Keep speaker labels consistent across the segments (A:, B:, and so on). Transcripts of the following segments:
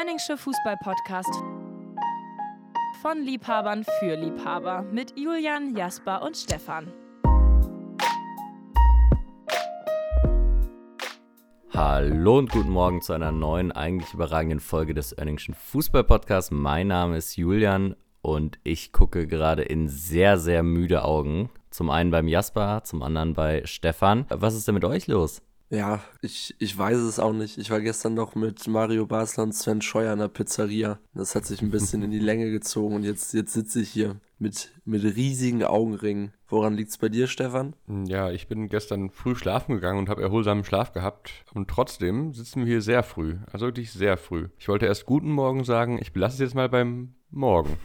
A: Önningsche Fußball-Podcast von Liebhabern für Liebhaber mit Julian, Jasper und Stefan.
B: Hallo und guten Morgen zu einer neuen, eigentlich überragenden Folge des Önningschen Fußball-Podcasts. Mein Name ist Julian und ich gucke gerade in sehr, sehr müde Augen. Zum einen beim Jasper, zum anderen bei Stefan. Was ist denn mit euch los?
C: Ja, ich, ich weiß es auch nicht. Ich war gestern noch mit Mario Basler und Sven Scheuer in der Pizzeria. Das hat sich ein bisschen in die Länge gezogen und jetzt, jetzt sitze ich hier mit, mit riesigen Augenringen. Woran liegt es bei dir, Stefan?
D: Ja, ich bin gestern früh schlafen gegangen und habe erholsamen Schlaf gehabt. Und trotzdem sitzen wir hier sehr früh. Also wirklich sehr früh. Ich wollte erst guten Morgen sagen, ich belasse es jetzt mal beim Morgen.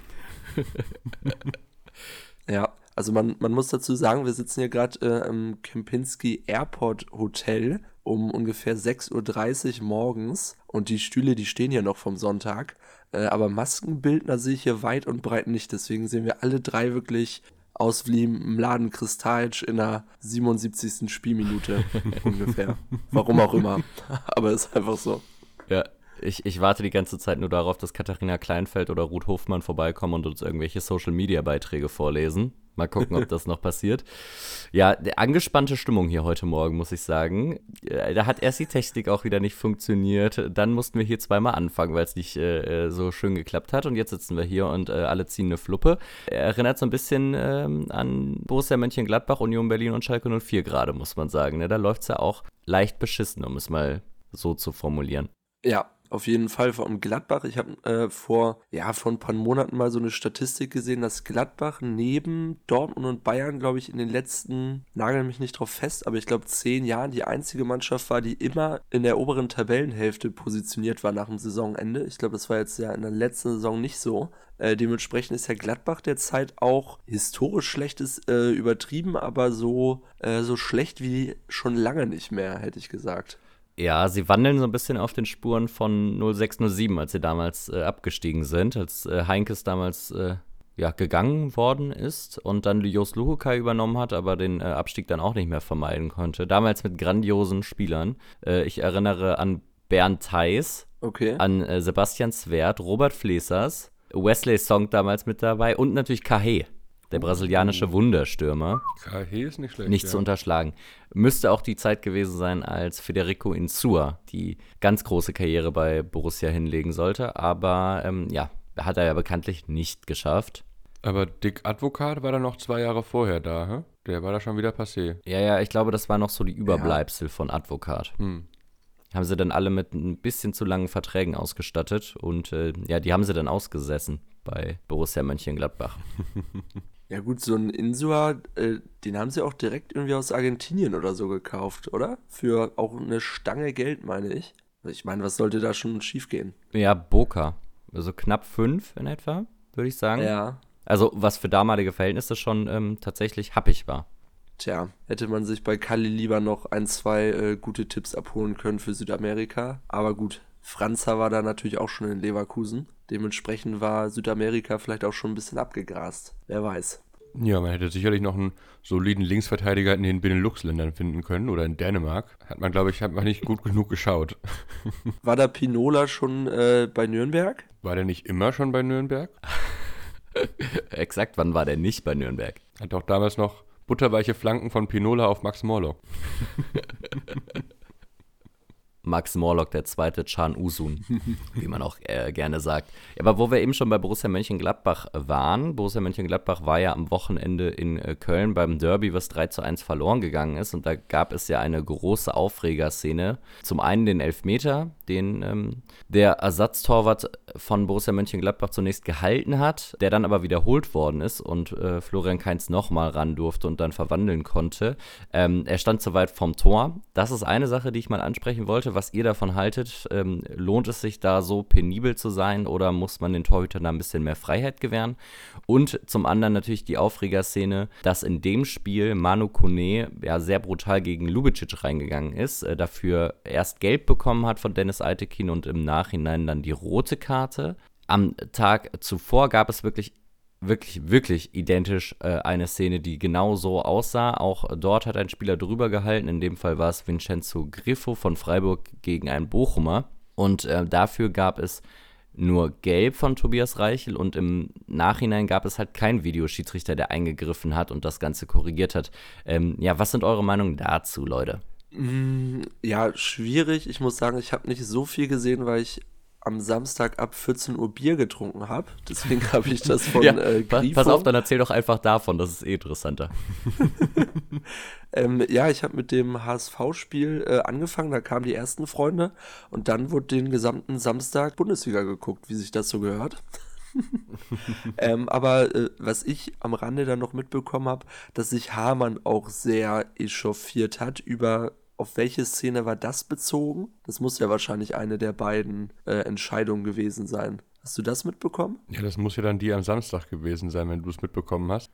C: ja, also man, man muss dazu sagen, wir sitzen hier gerade äh, im Kempinski Airport Hotel um ungefähr 6.30 Uhr morgens und die Stühle, die stehen ja noch vom Sonntag. Äh, aber Maskenbildner sehe ich hier weit und breit nicht. Deswegen sehen wir alle drei wirklich aus wie Mladen Kristajic in der 77. Spielminute ungefähr. Warum auch immer. Aber ist einfach so.
B: Ja, ich, ich warte die ganze Zeit nur darauf, dass Katharina Kleinfeld oder Ruth Hofmann vorbeikommen und uns irgendwelche Social-Media-Beiträge vorlesen. Mal gucken, ob das noch passiert. Ja, angespannte Stimmung hier heute Morgen, muss ich sagen. Äh, da hat erst die Technik auch wieder nicht funktioniert. Dann mussten wir hier zweimal anfangen, weil es nicht äh, äh, so schön geklappt hat. Und jetzt sitzen wir hier und äh, alle ziehen eine Fluppe. Erinnert so ein bisschen ähm, an Borussia Mönchengladbach, Union Berlin und Schalke 04 gerade, muss man sagen. Ne? Da läuft es ja auch leicht beschissen, um es mal so zu formulieren.
C: Ja, auf jeden Fall von Gladbach. Ich habe äh, vor, ja, vor ein paar Monaten mal so eine Statistik gesehen, dass Gladbach neben Dortmund und Bayern, glaube ich, in den letzten, nageln mich nicht drauf fest, aber ich glaube zehn Jahren die einzige Mannschaft war, die immer in der oberen Tabellenhälfte positioniert war nach dem Saisonende. Ich glaube, das war jetzt ja in der letzten Saison nicht so. Äh, dementsprechend ist ja Gladbach derzeit auch historisch schlechtes äh, übertrieben, aber so, äh, so schlecht wie schon lange nicht mehr, hätte ich gesagt.
B: Ja, sie wandeln so ein bisschen auf den Spuren von 0607, als sie damals äh, abgestiegen sind, als äh, Heinkes damals äh, ja, gegangen worden ist und dann Jos Luhukai übernommen hat, aber den äh, Abstieg dann auch nicht mehr vermeiden konnte. Damals mit grandiosen Spielern. Äh, ich erinnere an Bernd Theis,
C: okay.
B: an äh, Sebastian Svert, Robert Flesers, Wesley Song damals mit dabei und natürlich Kahe. Der brasilianische Wunderstürmer.
D: KH ist nicht schlecht.
B: Nicht ja. zu unterschlagen. Müsste auch die Zeit gewesen sein, als Federico Insua die ganz große Karriere bei Borussia hinlegen sollte. Aber ähm, ja, hat er ja bekanntlich nicht geschafft.
D: Aber Dick Advokat war dann noch zwei Jahre vorher da, hä? Der war da schon wieder passé.
B: Ja, ja, ich glaube, das war noch so die Überbleibsel ja. von Advokat. Hm. Haben sie dann alle mit ein bisschen zu langen Verträgen ausgestattet und äh, ja, die haben sie dann ausgesessen bei Borussia Mönchengladbach.
C: Ja gut, so ein Insua, äh, den haben sie auch direkt irgendwie aus Argentinien oder so gekauft, oder? Für auch eine Stange Geld, meine ich. Ich meine, was sollte da schon schiefgehen?
B: Ja, Boca. Also knapp fünf in etwa, würde ich sagen.
C: Ja.
B: Also was für damalige Verhältnisse schon ähm, tatsächlich happig war.
C: Tja, hätte man sich bei Kali lieber noch ein, zwei äh, gute Tipps abholen können für Südamerika. Aber gut, Franzer war da natürlich auch schon in Leverkusen. Dementsprechend war Südamerika vielleicht auch schon ein bisschen abgegrast. Wer weiß.
D: Ja, man hätte sicherlich noch einen soliden Linksverteidiger in den Benelux-Ländern finden können oder in Dänemark. Hat man, glaube ich, hat man nicht gut genug geschaut.
C: War da Pinola schon äh, bei Nürnberg?
D: War der nicht immer schon bei Nürnberg?
B: Exakt, wann war der nicht bei Nürnberg?
D: Hat doch damals noch butterweiche Flanken von Pinola auf Max Morlock.
B: Max Morlock, der zweite Chan Usun, wie man auch äh, gerne sagt. Aber wo wir eben schon bei Borussia Mönchengladbach waren, Borussia Mönchengladbach war ja am Wochenende in äh, Köln beim Derby, was 3 zu 1 verloren gegangen ist. Und da gab es ja eine große Aufregerszene. Zum einen den Elfmeter, den ähm, der Ersatztorwart von Borussia Mönchengladbach zunächst gehalten hat, der dann aber wiederholt worden ist und äh, Florian Kainz nochmal ran durfte und dann verwandeln konnte. Ähm, er stand zu weit vom Tor. Das ist eine Sache, die ich mal ansprechen wollte was ihr davon haltet. Ähm, lohnt es sich da so penibel zu sein oder muss man den Torhütern da ein bisschen mehr Freiheit gewähren? Und zum anderen natürlich die Aufregerszene, dass in dem Spiel Manu Kone ja sehr brutal gegen Lubicic reingegangen ist, äh, dafür erst gelb bekommen hat von Dennis Altekin und im Nachhinein dann die rote Karte. Am Tag zuvor gab es wirklich wirklich, wirklich identisch äh, eine Szene, die genau so aussah. Auch dort hat ein Spieler drüber gehalten. In dem Fall war es Vincenzo Griffo von Freiburg gegen einen Bochumer. Und äh, dafür gab es nur gelb von Tobias Reichel und im Nachhinein gab es halt keinen Videoschiedsrichter, der eingegriffen hat und das Ganze korrigiert hat. Ähm, ja, was sind eure Meinungen dazu, Leute?
C: Mm, ja, schwierig. Ich muss sagen, ich habe nicht so viel gesehen, weil ich am Samstag ab 14 Uhr Bier getrunken habe. Deswegen habe ich das von
B: ja,
C: äh,
B: Grifo. Pass auf, dann erzähl doch einfach davon, das ist eh interessanter.
C: ähm, ja, ich habe mit dem HSV-Spiel äh, angefangen, da kamen die ersten Freunde und dann wurde den gesamten Samstag Bundesliga geguckt, wie sich das so gehört. ähm, aber äh, was ich am Rande dann noch mitbekommen habe, dass sich Hamann auch sehr echauffiert hat über auf welche Szene war das bezogen? Das muss ja wahrscheinlich eine der beiden äh, Entscheidungen gewesen sein. Hast du das mitbekommen?
D: Ja, das muss ja dann die am Samstag gewesen sein, wenn du es mitbekommen hast.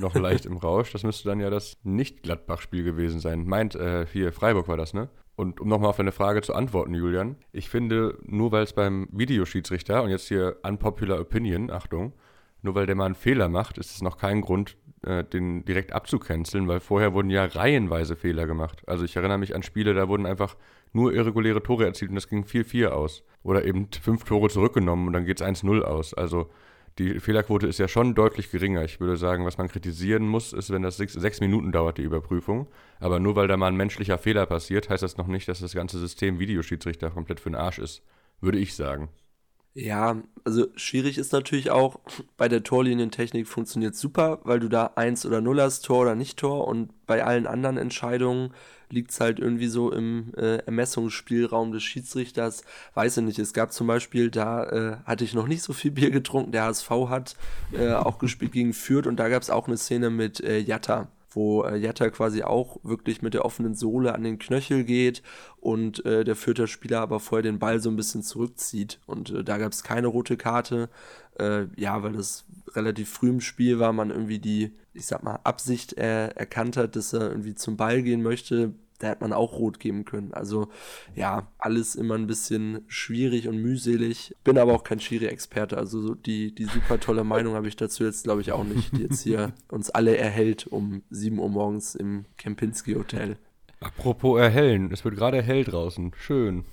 D: Noch leicht im Rausch. Das müsste dann ja das Nicht-Gladbach-Spiel gewesen sein. Meint, äh, hier, Freiburg war das, ne? Und um nochmal auf deine Frage zu antworten, Julian, ich finde, nur weil es beim Videoschiedsrichter, und jetzt hier unpopular opinion, Achtung, nur weil der mal einen Fehler macht, ist es noch kein Grund, äh, den direkt abzucanceln, weil vorher wurden ja reihenweise Fehler gemacht. Also ich erinnere mich an Spiele, da wurden einfach nur irreguläre Tore erzielt und das ging 4-4 aus. Oder eben fünf Tore zurückgenommen und dann geht es 1-0 aus. Also die Fehlerquote ist ja schon deutlich geringer. Ich würde sagen, was man kritisieren muss, ist, wenn das sechs, sechs, Minuten dauert, die Überprüfung. Aber nur weil da mal ein menschlicher Fehler passiert, heißt das noch nicht, dass das ganze System Videoschiedsrichter komplett für den Arsch ist. Würde ich sagen.
C: Ja, also schwierig ist natürlich auch, bei der Torlinientechnik funktioniert super, weil du da 1 oder 0 hast, Tor oder nicht Tor. Und bei allen anderen Entscheidungen liegt es halt irgendwie so im äh, Ermessungsspielraum des Schiedsrichters. Weiß ich nicht, es gab zum Beispiel, da äh, hatte ich noch nicht so viel Bier getrunken, der HSV hat äh, auch gespielt gegen Fürth. Und da gab es auch eine Szene mit äh, Jatta wo äh, Jatta quasi auch wirklich mit der offenen Sohle an den Knöchel geht und äh, der vierte Spieler aber vorher den Ball so ein bisschen zurückzieht. Und äh, da gab es keine rote Karte, äh, ja, weil das relativ früh im Spiel war, man irgendwie die, ich sag mal, Absicht erkannt hat, dass er irgendwie zum Ball gehen möchte da hätte man auch rot geben können. Also ja, alles immer ein bisschen schwierig und mühselig. Bin aber auch kein Schiri-Experte, also die, die super tolle Meinung habe ich dazu jetzt, glaube ich, auch nicht, die jetzt hier uns alle erhält um 7 Uhr morgens im Kempinski Hotel.
D: Apropos erhellen, es wird gerade hell draußen. Schön.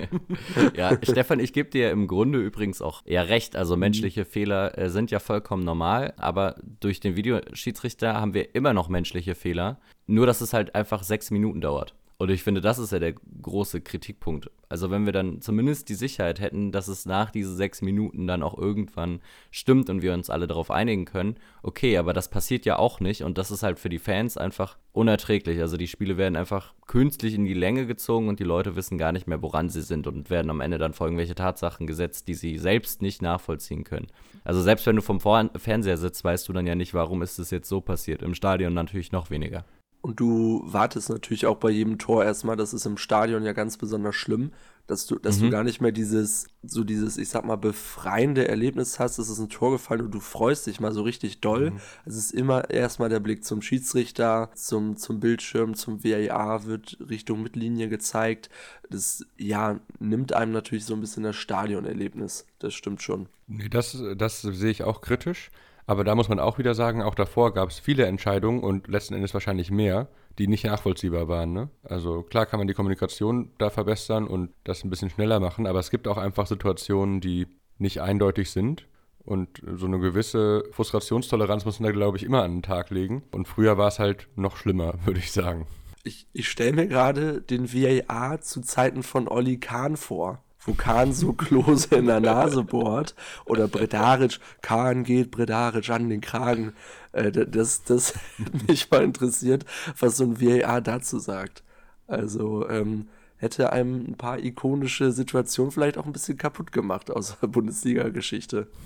B: ja, Stefan, ich gebe dir im Grunde übrigens auch eher recht. Also menschliche mhm. Fehler äh, sind ja vollkommen normal, aber durch den Videoschiedsrichter haben wir immer noch menschliche Fehler. Nur, dass es halt einfach sechs Minuten dauert. Und ich finde, das ist ja der große Kritikpunkt. Also wenn wir dann zumindest die Sicherheit hätten, dass es nach diesen sechs Minuten dann auch irgendwann stimmt und wir uns alle darauf einigen können, okay, aber das passiert ja auch nicht und das ist halt für die Fans einfach unerträglich. Also die Spiele werden einfach künstlich in die Länge gezogen und die Leute wissen gar nicht mehr, woran sie sind und werden am Ende dann vor irgendwelche Tatsachen gesetzt, die sie selbst nicht nachvollziehen können. Also selbst wenn du vom Fernseher sitzt, weißt du dann ja nicht, warum ist es jetzt so passiert. Im Stadion natürlich noch weniger.
C: Und du wartest natürlich auch bei jedem Tor erstmal, das ist im Stadion ja ganz besonders schlimm, dass du, dass mhm. du gar nicht mehr dieses, so dieses, ich sag mal, befreiende Erlebnis hast, es ist ein Tor gefallen und du freust dich mal so richtig doll. Mhm. Es ist immer erstmal der Blick zum Schiedsrichter, zum, zum Bildschirm, zum VAR wird Richtung Mittellinie gezeigt. Das, ja, nimmt einem natürlich so ein bisschen das Stadionerlebnis. Das stimmt schon.
D: Nee, das, das sehe ich auch kritisch. Aber da muss man auch wieder sagen, auch davor gab es viele Entscheidungen und letzten Endes wahrscheinlich mehr, die nicht nachvollziehbar waren. Ne? Also klar kann man die Kommunikation da verbessern und das ein bisschen schneller machen, aber es gibt auch einfach Situationen, die nicht eindeutig sind. Und so eine gewisse Frustrationstoleranz muss man da, glaube ich, immer an den Tag legen. Und früher war es halt noch schlimmer, würde ich sagen.
C: Ich, ich stelle mir gerade den VAR zu Zeiten von Olli Kahn vor wo Kahn so Klose in der Nase bohrt. Oder Bredaric, Kahn geht Bredaric an den Kragen. Äh, das, das mich mal interessiert, was so ein VAR dazu sagt. Also ähm, hätte einem ein paar ikonische Situationen vielleicht auch ein bisschen kaputt gemacht aus der Bundesliga-Geschichte.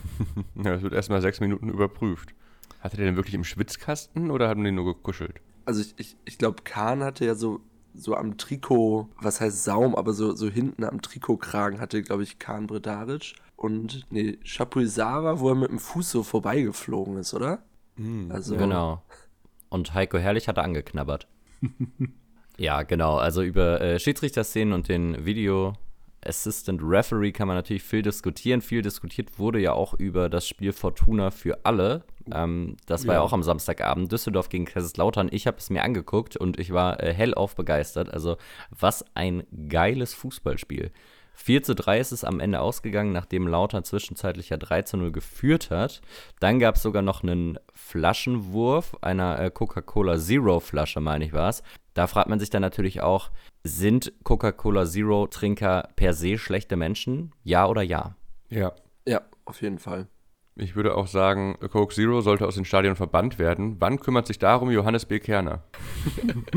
D: Ja, es wird erstmal sechs Minuten überprüft. Hatte der denn wirklich im Schwitzkasten oder haben die nur gekuschelt?
C: Also ich, ich, ich glaube, Kahn hatte ja so so am Trikot, was heißt Saum, aber so, so hinten am Trikotkragen hatte, glaube ich, Kahn Bredaric. Und nee, Chapuisara, wo er mit dem Fuß so vorbeigeflogen ist, oder?
B: Mhm. Also, genau. Und Heiko Herrlich hat er angeknabbert. ja, genau. Also über äh, Schiedsrichterszenen und den Video Assistant Referee kann man natürlich viel diskutieren. Viel diskutiert wurde ja auch über das Spiel Fortuna für alle. Ähm, das war ja. ja. auch am Samstagabend. Düsseldorf gegen Kaiserslautern. Ich habe es mir angeguckt und ich war äh, hellauf begeistert. Also, was ein geiles Fußballspiel. 4 zu 3 ist es am Ende ausgegangen, nachdem Lautern zwischenzeitlich ja 3 zu 0 geführt hat. Dann gab es sogar noch einen Flaschenwurf einer äh, Coca-Cola Zero Flasche, meine ich war es. Da fragt man sich dann natürlich auch, sind Coca-Cola Zero Trinker per se schlechte Menschen? Ja oder ja?
D: Ja.
C: Ja, auf jeden Fall.
D: Ich würde auch sagen, Coke Zero sollte aus den Stadien verbannt werden. Wann kümmert sich darum Johannes B. Kerner?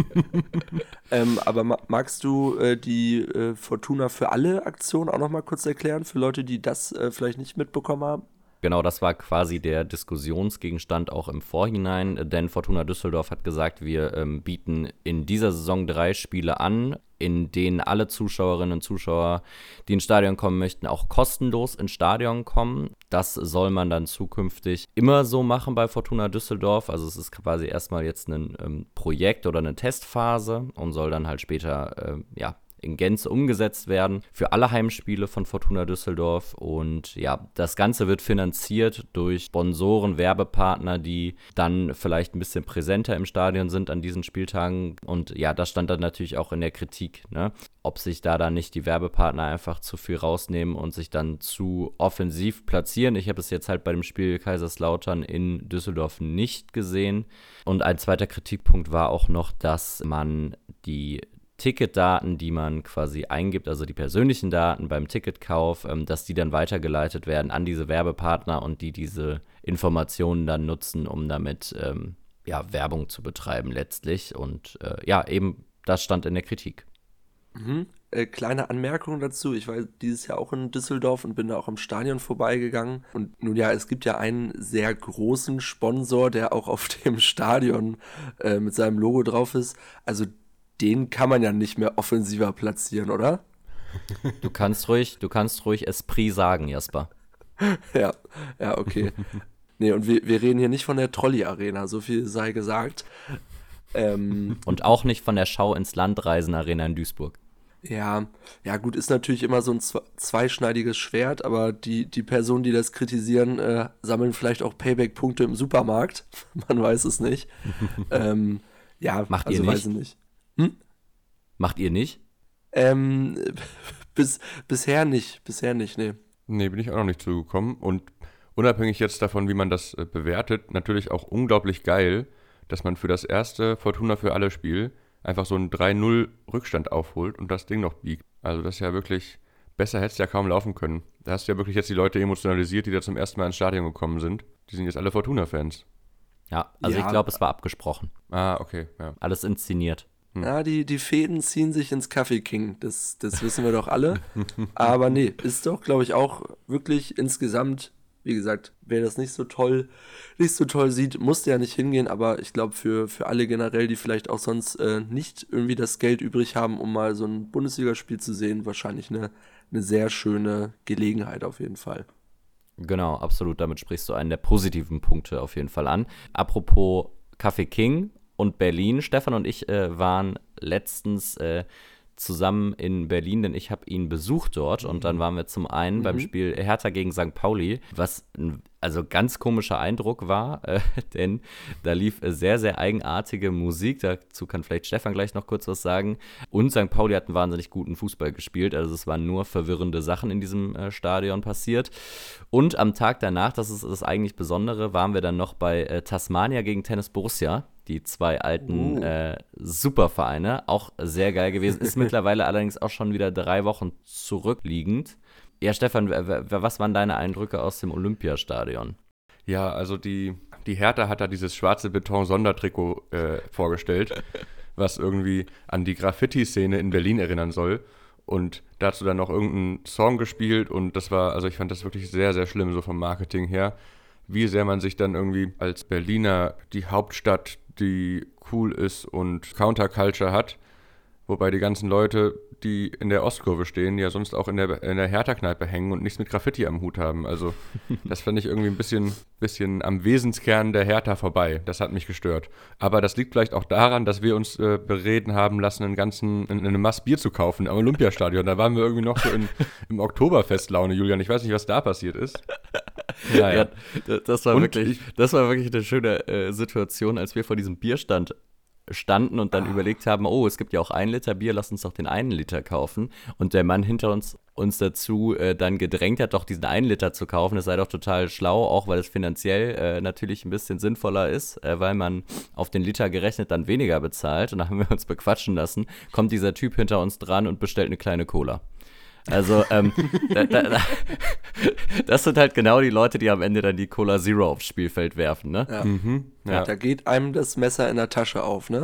C: ähm, aber ma magst du äh, die äh, Fortuna für alle Aktion auch noch mal kurz erklären, für Leute, die das äh, vielleicht nicht mitbekommen haben?
B: Genau, das war quasi der Diskussionsgegenstand auch im Vorhinein, denn Fortuna Düsseldorf hat gesagt, wir ähm, bieten in dieser Saison drei Spiele an, in denen alle Zuschauerinnen und Zuschauer, die ins Stadion kommen möchten, auch kostenlos ins Stadion kommen. Das soll man dann zukünftig immer so machen bei Fortuna Düsseldorf. Also es ist quasi erstmal jetzt ein ähm, Projekt oder eine Testphase und soll dann halt später äh, ja, in Gänze umgesetzt werden für alle Heimspiele von Fortuna Düsseldorf. Und ja, das Ganze wird finanziert durch Sponsoren, Werbepartner, die dann vielleicht ein bisschen präsenter im Stadion sind an diesen Spieltagen. Und ja, das stand dann natürlich auch in der Kritik, ne? ob sich da dann nicht die Werbepartner einfach zu viel rausnehmen und sich dann zu offensiv platzieren. Ich habe es jetzt halt bei dem Spiel Kaiserslautern in Düsseldorf nicht gesehen. Und ein zweiter Kritikpunkt war auch noch, dass man die Ticketdaten, die man quasi eingibt, also die persönlichen Daten beim Ticketkauf, ähm, dass die dann weitergeleitet werden an diese Werbepartner und die diese Informationen dann nutzen, um damit ähm, ja, Werbung zu betreiben letztlich. Und äh, ja, eben das stand in der Kritik.
C: Mhm. Äh, kleine Anmerkung dazu. Ich war dieses Jahr auch in Düsseldorf und bin da auch am Stadion vorbeigegangen. Und nun ja, es gibt ja einen sehr großen Sponsor, der auch auf dem Stadion äh, mit seinem Logo drauf ist. Also den kann man ja nicht mehr offensiver platzieren, oder?
B: Du kannst ruhig, du kannst ruhig Esprit sagen, Jasper.
C: ja, ja, okay. nee, und wir, wir reden hier nicht von der Trolley-Arena, so viel sei gesagt.
B: Ähm, und auch nicht von der Schau ins Landreisen-Arena in Duisburg.
C: Ja, ja, gut, ist natürlich immer so ein zweischneidiges Schwert, aber die, die Personen, die das kritisieren, äh, sammeln vielleicht auch Payback-Punkte im Supermarkt. Man weiß es nicht. ähm, ja,
B: Macht also ihr nicht? weiß ich nicht. Hm? Macht ihr nicht?
C: Ähm, bis, bisher nicht, bisher nicht, nee.
D: Nee, bin ich auch noch nicht zugekommen. Und unabhängig jetzt davon, wie man das äh, bewertet, natürlich auch unglaublich geil, dass man für das erste Fortuna für alle Spiel einfach so einen 3-0 Rückstand aufholt und das Ding noch biegt. Also das ist ja wirklich, besser hätte es ja kaum laufen können. Da hast du ja wirklich jetzt die Leute emotionalisiert, die da zum ersten Mal ins Stadion gekommen sind. Die sind jetzt alle Fortuna-Fans.
B: Ja, also ja. ich glaube, es war abgesprochen.
D: Ah, okay, ja.
B: Alles inszeniert.
C: Hm. Ja, die, die Fäden ziehen sich ins Kaffee King, das, das wissen wir doch alle. Aber nee, ist doch, glaube ich, auch wirklich insgesamt, wie gesagt, wer das nicht so toll, nicht so toll sieht, musste ja nicht hingehen, aber ich glaube, für, für alle generell, die vielleicht auch sonst äh, nicht irgendwie das Geld übrig haben, um mal so ein Bundesligaspiel zu sehen, wahrscheinlich eine, eine sehr schöne Gelegenheit auf jeden Fall.
B: Genau, absolut. Damit sprichst du einen der positiven Punkte auf jeden Fall an. Apropos Kaffee King und Berlin. Stefan und ich äh, waren letztens äh, zusammen in Berlin, denn ich habe ihn besucht dort und dann waren wir zum einen mhm. beim Spiel Hertha gegen St. Pauli, was ein also ganz komischer Eindruck war, äh, denn da lief sehr, sehr eigenartige Musik. Dazu kann vielleicht Stefan gleich noch kurz was sagen. Und St. Pauli hat einen wahnsinnig guten Fußball gespielt. Also es waren nur verwirrende Sachen in diesem äh, Stadion passiert. Und am Tag danach, das ist das eigentlich Besondere, waren wir dann noch bei äh, Tasmania gegen Tennis Borussia die zwei alten uh. äh, Supervereine. Auch sehr geil gewesen. Ist mittlerweile allerdings auch schon wieder drei Wochen zurückliegend. Ja, Stefan, was waren deine Eindrücke aus dem Olympiastadion?
D: Ja, also die, die Hertha hat da dieses schwarze Beton-Sondertrikot äh, vorgestellt, was irgendwie an die Graffiti-Szene in Berlin erinnern soll. Und dazu dann noch irgendeinen Song gespielt und das war, also ich fand das wirklich sehr, sehr schlimm, so vom Marketing her wie sehr man sich dann irgendwie als Berliner die Hauptstadt die cool ist und Counterculture hat. Wobei die ganzen Leute, die in der Ostkurve stehen, ja sonst auch in der, in der Hertha-Kneipe hängen und nichts mit Graffiti am Hut haben. Also das fand ich irgendwie ein bisschen, bisschen am Wesenskern der Hertha vorbei. Das hat mich gestört. Aber das liegt vielleicht auch daran, dass wir uns äh, bereden haben lassen, einen ganzen, eine Mass Bier zu kaufen am Olympiastadion. Da waren wir irgendwie noch so in, im Oktoberfestlaune, Julian. Ich weiß nicht, was da passiert ist.
B: Naja. Ja, das, war wirklich, das war wirklich eine schöne äh, Situation, als wir vor diesem Bierstand standen und dann überlegt haben, oh, es gibt ja auch ein Liter Bier, lass uns doch den einen Liter kaufen. Und der Mann hinter uns uns dazu äh, dann gedrängt hat, doch diesen einen Liter zu kaufen. Das sei doch total schlau, auch weil es finanziell äh, natürlich ein bisschen sinnvoller ist, äh, weil man auf den Liter gerechnet dann weniger bezahlt. Und da haben wir uns bequatschen lassen. Kommt dieser Typ hinter uns dran und bestellt eine kleine Cola. Also, ähm, da, da, da, das sind halt genau die Leute, die am Ende dann die Cola Zero aufs Spielfeld werfen, ne?
C: Ja.
D: Mhm, ja.
C: Da geht einem das Messer in der Tasche auf, ne?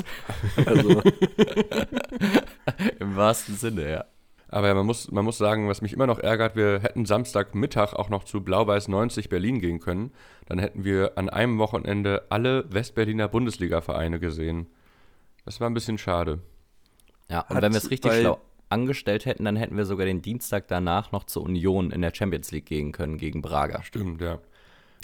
C: Also,
B: Im wahrsten Sinne, ja.
D: Aber ja, man muss, man muss sagen, was mich immer noch ärgert, wir hätten Samstagmittag auch noch zu Blau-Weiß 90 Berlin gehen können. Dann hätten wir an einem Wochenende alle Westberliner Bundesliga-Vereine gesehen. Das war ein bisschen schade.
B: Ja, und
C: Hat
B: wenn wir es richtig schlau angestellt hätten, dann hätten wir sogar den Dienstag danach noch zur Union in der Champions League gehen können gegen Braga.
D: Stimmt, ja.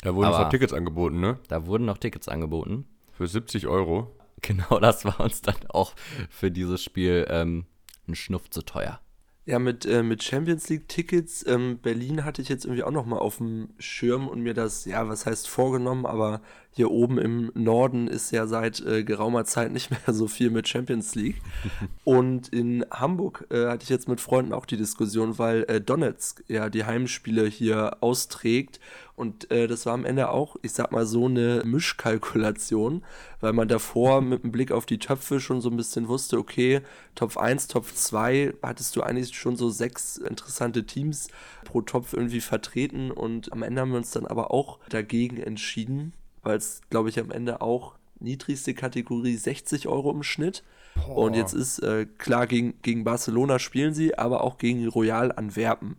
D: Da wurden uns
B: Aber-
D: noch Tickets angeboten, ne?
B: Da wurden noch Tickets angeboten.
D: Für 70 Euro.
B: Genau das war uns dann auch für dieses Spiel ähm, ein Schnuff zu teuer.
C: ja, mit, äh, mit Champions League-Tickets, ähm, Berlin hatte ich jetzt irgendwie auch noch mal auf dem Schirm und mir das, ja, was heißt vorgenommen, aber hier oben im Norden ist ja seit äh, geraumer Zeit nicht mehr so viel mit Champions League. und in Hamburg äh, hatte ich jetzt mit Freunden auch die Diskussion, weil äh, Donetsk ja die Heimspiele hier austrägt. Und äh, das war am Ende auch, ich sag mal, so eine Mischkalkulation, weil man davor mit dem Blick auf die Töpfe schon so ein bisschen wusste, okay, Topf 1, Topf 2, hattest du eigentlich schon so sechs interessante Teams pro Topf irgendwie vertreten. Und am Ende haben wir uns dann aber auch dagegen entschieden, weil es, glaube ich, am Ende auch niedrigste Kategorie 60 Euro im Schnitt. Und jetzt ist äh, klar, gegen, gegen Barcelona spielen sie, aber auch gegen Royal Antwerpen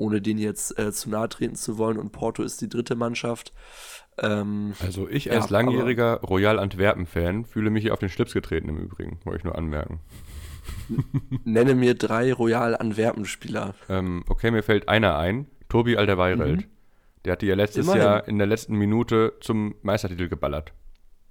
C: ohne den jetzt äh, zu nahe treten zu wollen. Und Porto ist die dritte Mannschaft. Ähm,
D: Also ich
C: Ja,
D: als
C: aber-
D: langjähriger Royal Antwerpen-Fan fühle mich hier auf den Schlips getreten im Übrigen, wollte ich nur anmerken.
C: nenne mir drei Royal Antwerpen-Spieler.
D: Ähm, okay, mir fällt einer ein, Tobi Alderweireld. Der hat die ja letztes
C: Immerhin.
D: Jahr in der letzten Minute zum Meistertitel geballert.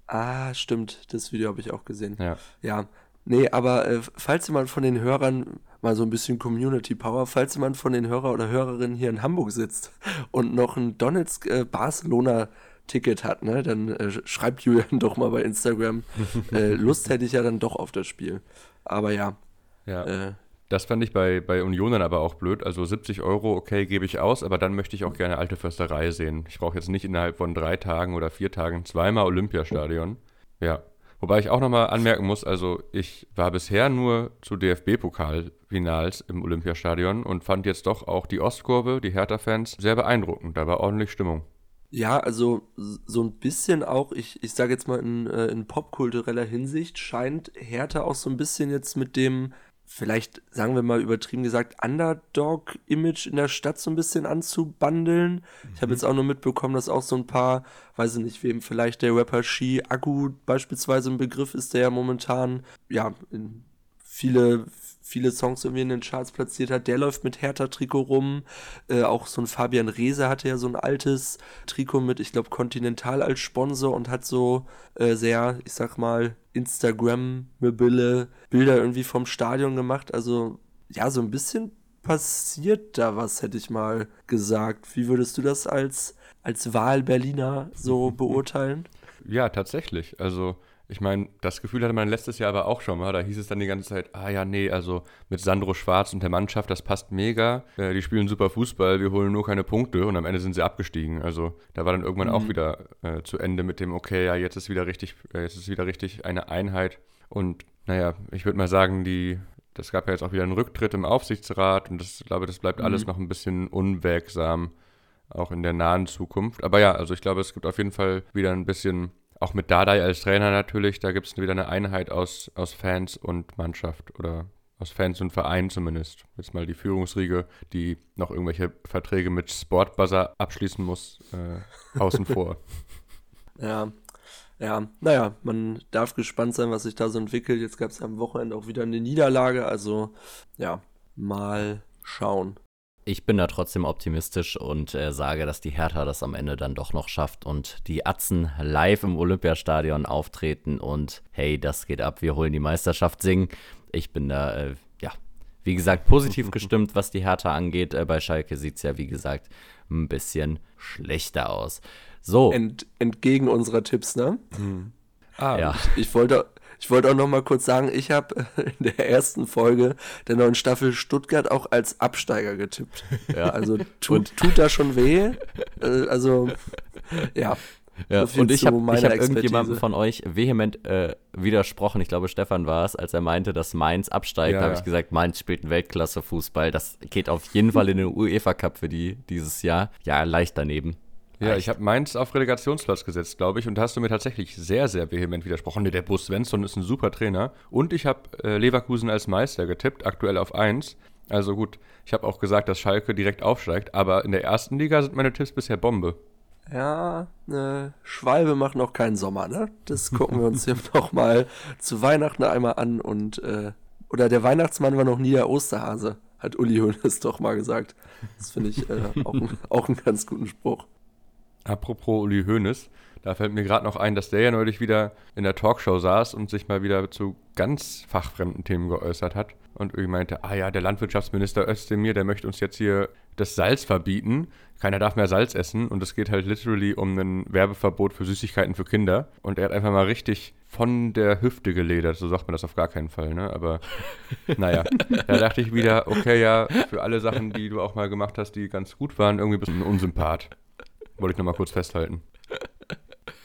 C: Ah, stimmt. Das Video habe ich auch gesehen.
D: Ja.
C: Ja. Nee, aber äh, falls jemand von den Hörern, mal so ein bisschen Community Power, falls jemand von den Hörer oder Hörerinnen hier in Hamburg sitzt und noch ein Donetsk-Barcelona-Ticket hat, ne, dann äh, schreibt Julian doch mal bei Instagram. äh, Lust hätte ich ja dann doch auf das Spiel. Aber ja,
D: Ja. Das fand ich bei, bei Union dann aber auch blöd. Also 70 Euro, okay, gebe ich aus, aber dann möchte ich auch gerne alte Försterei sehen. Ich brauche jetzt nicht innerhalb von drei Tagen oder vier Tagen zweimal Olympiastadion. Ja. Wobei ich auch nochmal anmerken muss, also ich war bisher nur zu DFB-Pokalfinals im Olympiastadion und fand jetzt doch auch die Ostkurve, die Hertha-Fans, sehr beeindruckend. Da war ordentlich Stimmung.
C: Ja, also so ein bisschen auch, ich, ich sage jetzt mal in, äh, in popkultureller Hinsicht, scheint Hertha auch so ein bisschen jetzt mit dem, vielleicht sagen wir mal übertrieben gesagt, Underdog-Image in der Stadt so ein bisschen anzubandeln. Ich habe jetzt auch nur mitbekommen, dass auch so ein paar, weiß ich nicht, wem vielleicht der Rapper Shi Akku beispielsweise ein Begriff ist, der ja momentan, ja, viele, viele Songs irgendwie in den Charts platziert hat. Der läuft mit Hertha-Trikot rum. Äh, auch so ein Fabian Reese hatte ja so ein altes Trikot mit, ich glaube, Continental als Sponsor und hat so äh, sehr, ich sag mal, Instagram-mobile Bilder irgendwie vom Stadion gemacht. Also, ja, so ein bisschen passiert da was, hätte ich mal gesagt. Wie würdest du das als, als Wahl-Berliner so beurteilen?
D: Ja, tatsächlich. Also, ich meine, das Gefühl hatte man letztes Jahr aber auch schon mal. Da hieß es dann die ganze Zeit, ah ja, nee, also mit Sandro Schwarz und der Mannschaft, das passt mega. Äh, die spielen super Fußball, wir holen nur keine Punkte und am Ende sind sie abgestiegen. Also da war dann irgendwann auch wieder äh, zu Ende mit dem, okay, ja, jetzt ist wieder richtig, äh, jetzt ist wieder richtig eine Einheit. Und naja, ich würde mal sagen, die, das gab ja jetzt auch wieder einen Rücktritt im Aufsichtsrat und das, ich glaube, das bleibt alles noch ein bisschen unwägsam, auch in der nahen Zukunft. Aber ja, also ich glaube, es gibt auf jeden Fall wieder ein bisschen, auch mit Dardai als Trainer natürlich, da gibt es wieder eine Einheit aus, aus Fans und Mannschaft oder aus Fans und Verein zumindest. Jetzt mal die Führungsriege, die noch irgendwelche Verträge mit Sportbuzzer abschließen muss, äh, außen vor.
C: Ja, ja, naja, man darf gespannt sein, was sich da so entwickelt. Jetzt gab es am Wochenende auch wieder eine Niederlage, also ja, mal schauen.
B: Ich bin da trotzdem optimistisch und äh, sage, dass die Hertha das am Ende dann doch noch schafft und die Atzen live im Olympiastadion auftreten und hey, das geht ab, wir holen die Meisterschaft singen. Ich bin da, äh, ja, wie gesagt, positiv gestimmt, was die Hertha angeht. Äh, bei Schalke sieht es ja, wie gesagt, ein bisschen schlechter aus. So,
C: Ent, entgegen unserer Tipps, ne?
D: Ah,
B: ja.
C: Ich wollte, Ich wollte auch noch mal kurz sagen, ich habe in der ersten Folge der neuen Staffel Stuttgart auch als Absteiger getippt. Ja. Also tut, tut da schon weh. Äh, also ja.
B: Ja, so und ich habe hab irgendjemandem von euch vehement äh, widersprochen. Ich glaube, Stefan war es, als er meinte, dass Mainz absteigt. Ja, da habe ich gesagt, Mainz spielt einen Weltklasse-Fußball. Das geht auf jeden Fall in den UEFA Cup für die dieses Jahr. Ja, leicht daneben.
D: Ja, Echt? ich habe Mainz auf Relegationsplatz gesetzt, glaube ich, und da hast du mir tatsächlich sehr, sehr vehement widersprochen. Nee, der Bus Svensson ist ein super Trainer. Und ich habe äh, Leverkusen als Meister getippt, aktuell auf 1. Also gut, ich habe auch gesagt, dass Schalke direkt aufsteigt, aber in der ersten Liga sind meine Tipps bisher Bombe.
C: Ja, eine Schwalbe macht noch keinen Sommer, ne? Das gucken wir uns hier noch mal zu Weihnachten einmal an und äh, oder der Weihnachtsmann war noch nie der Osterhase, hat Uli Hoeneß doch mal gesagt. Das finde ich äh, auch, auch einen ganz guten Spruch.
D: Apropos Uli Hoeneß, da fällt mir gerade noch ein, dass der ja neulich wieder in der Talkshow saß und sich mal wieder zu ganz fachfremden Themen geäußert hat und irgendwie meinte, ah ja, der Landwirtschaftsminister Özdemir, der möchte uns jetzt hier das Salz verbieten. Keiner darf mehr Salz essen und es geht halt literally um ein Werbeverbot für Süßigkeiten für Kinder. Und er hat einfach mal richtig von der Hüfte geledert. So sagt man das auf gar keinen Fall, ne? Aber naja, da dachte ich wieder, okay, ja, für alle Sachen, die du auch mal gemacht hast, die ganz gut waren, irgendwie bist du ein Unsympath. Wollte ich nochmal kurz festhalten.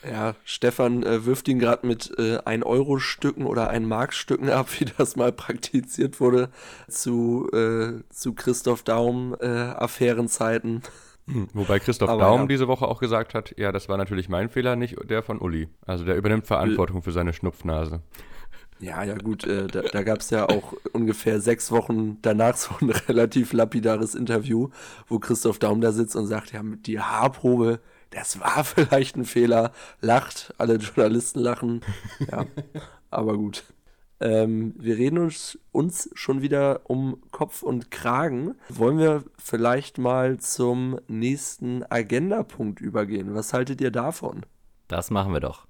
C: Ja, Stefan äh, wirft ihn gerade mit äh, 1-Euro-Stücken oder 1-Mark-Stücken ab, wie das mal praktiziert wurde zu, äh, zu Christoph Daum-Affärenzeiten.
D: Äh, hm, wobei Christoph Aber Daum ja. diese Woche auch gesagt hat, ja, das war natürlich mein Fehler, nicht der von Uli. Also der übernimmt Verantwortung für seine Schnupfnase.
C: Ja, ja gut, äh, da, da gab es ja auch ungefähr sechs Wochen danach so ein relativ lapidares Interview, wo Christoph Daum da sitzt und sagt, ja, mit die Haarprobe, das war vielleicht ein Fehler, lacht, alle Journalisten lachen. Ja, aber gut. Ähm, wir reden uns, uns schon wieder um Kopf und Kragen. Wollen wir vielleicht mal zum nächsten Agendapunkt übergehen? Was haltet ihr davon?
B: Das machen wir doch.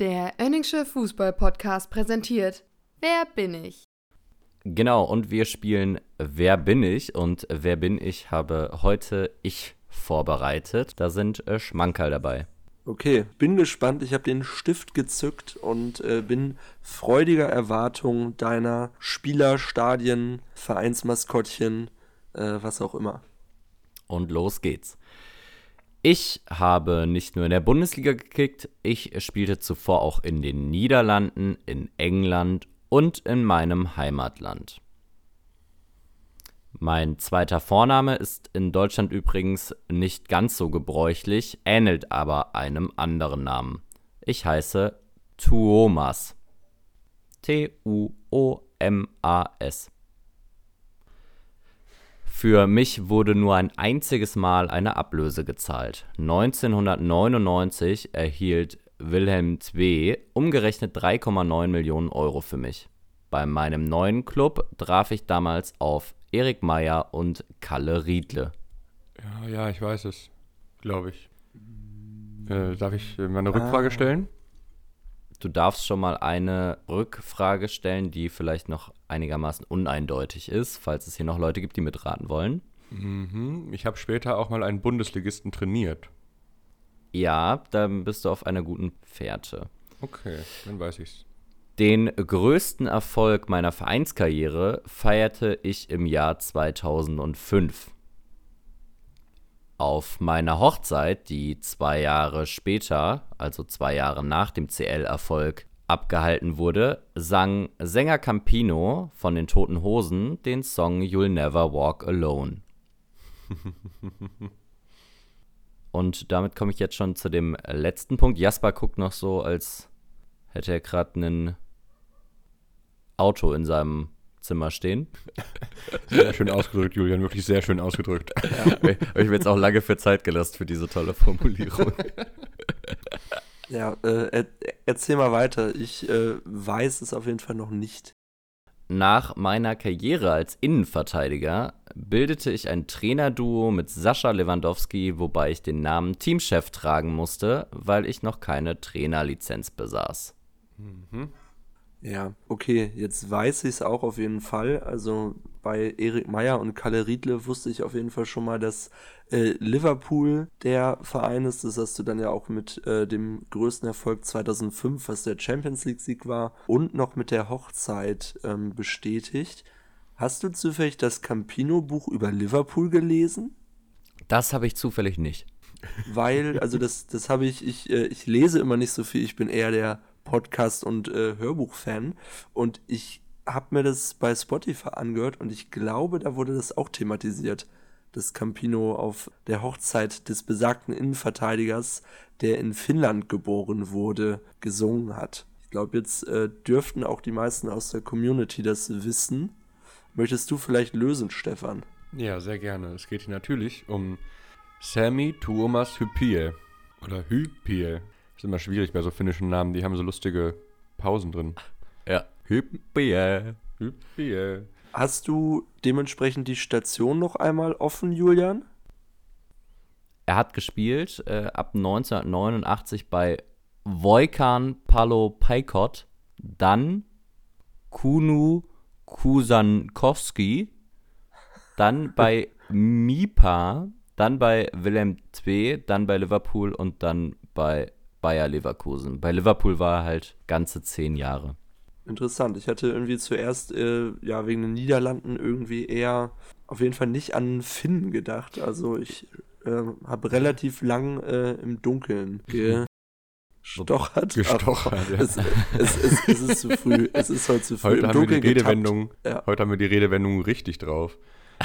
A: Der Önningsche Fußball-Podcast präsentiert Wer bin ich?
B: Genau, und wir spielen Wer bin ich? Und Wer bin ich habe heute ich vorbereitet. Da sind äh, Schmankerl dabei.
C: Okay, bin gespannt. Ich habe den Stift gezückt und äh, bin freudiger Erwartung deiner Spieler, Stadien, Vereinsmaskottchen, äh, was auch immer.
B: Und los geht's. Ich habe nicht nur in der Bundesliga gekickt, ich spielte zuvor auch in den Niederlanden, in England und in meinem Heimatland. Mein zweiter Vorname ist in Deutschland übrigens nicht ganz so gebräuchlich, ähnelt aber einem anderen Namen. Ich heiße Tuomas. T-U-O-M-A-S. Für mich wurde nur ein einziges Mal eine Ablöse gezahlt. 1999 erhielt Wilhelm II umgerechnet 3,9 Millionen Euro für mich. Bei meinem neuen Club traf ich damals auf Erik Meyer und Kalle Riedle.
D: Ja, ja, ich weiß es, glaube ich. Äh, darf ich mal eine Rückfrage ah. stellen?
B: Du darfst schon mal eine Rückfrage stellen, die vielleicht noch einigermaßen uneindeutig ist, falls es hier noch Leute gibt, die mitraten wollen.
D: Mhm. Ich habe später auch mal einen Bundesligisten trainiert.
B: Ja, dann bist du auf einer guten Fährte.
D: Okay, dann weiß ich's.
B: Den größten Erfolg meiner Vereinskarriere feierte ich im Jahr 2005. Auf meiner Hochzeit, die zwei Jahre später, also zwei Jahre nach dem CL-Erfolg, abgehalten wurde, sang Sänger Campino von den Toten Hosen den Song You'll Never Walk Alone. Und damit komme ich jetzt schon zu dem letzten Punkt. Jasper guckt noch so, als hätte er gerade einen Auto in seinem Zimmer stehen.
D: Sehr schön ausgedrückt, Julian, wirklich sehr schön ausgedrückt.
B: Ja, ich mir jetzt auch lange für Zeit gelassen für diese tolle Formulierung.
C: Ja, äh, erzähl mal weiter. Ich äh, weiß es auf jeden Fall noch nicht.
B: Nach meiner Karriere als Innenverteidiger bildete ich ein Trainerduo mit Sascha Lewandowski, wobei ich den Namen Teamchef tragen musste, weil ich noch keine Trainerlizenz besaß. Mhm.
C: Ja, okay, jetzt weiß ich es auch auf jeden Fall. Also bei Erik Meyer und Kalle Riedle wusste ich auf jeden Fall schon mal, dass äh, Liverpool der Verein ist. Das hast du dann ja auch mit äh, dem größten Erfolg 2005, was der Champions League-Sieg war, und noch mit der Hochzeit ähm, bestätigt. Hast du zufällig das Campino-Buch über Liverpool gelesen?
B: Das habe ich zufällig nicht.
C: Weil, also das, das habe ich, ich, äh, ich lese immer nicht so viel, ich bin eher der Podcast- und äh, Hörbuch-Fan und ich habe mir das bei Spotify angehört und ich glaube, da wurde das auch thematisiert, dass Campino auf der Hochzeit des besagten Innenverteidigers, der in Finnland geboren wurde, gesungen hat. Ich glaube, jetzt äh, dürften auch die meisten aus der Community das wissen. Möchtest du vielleicht lösen, Stefan?
D: Ja, sehr gerne. Es geht hier natürlich um Sammy Tuomas Hypie. Oder Hypie. Ist immer schwierig bei so finnischen Namen, die haben so lustige Pausen drin.
B: Ja. Hypie.
D: Hypie.
C: Hast du dementsprechend die Station noch einmal offen, Julian?
B: Er hat gespielt äh, ab 1989 bei Voikan Palo Paikot, dann Kunu Kusankowski, dann bei Mipa, dann bei Willem II, dann bei Liverpool und dann bei Bayer Leverkusen. Bei Liverpool war er halt ganze zehn Jahre.
C: Interessant. Ich hatte irgendwie zuerst, äh, ja, wegen den Niederlanden irgendwie eher auf jeden Fall nicht an Finnen gedacht. Also ich äh, habe relativ lang äh, im Dunkeln gestochert.
D: Gestochert, ja.
C: Es, es, es, es ist zu früh. Es ist heute zu früh.
D: Heute
C: Im
D: haben, wir die. Redewendung,
C: Ja.
D: heute haben wir die Redewendung richtig drauf.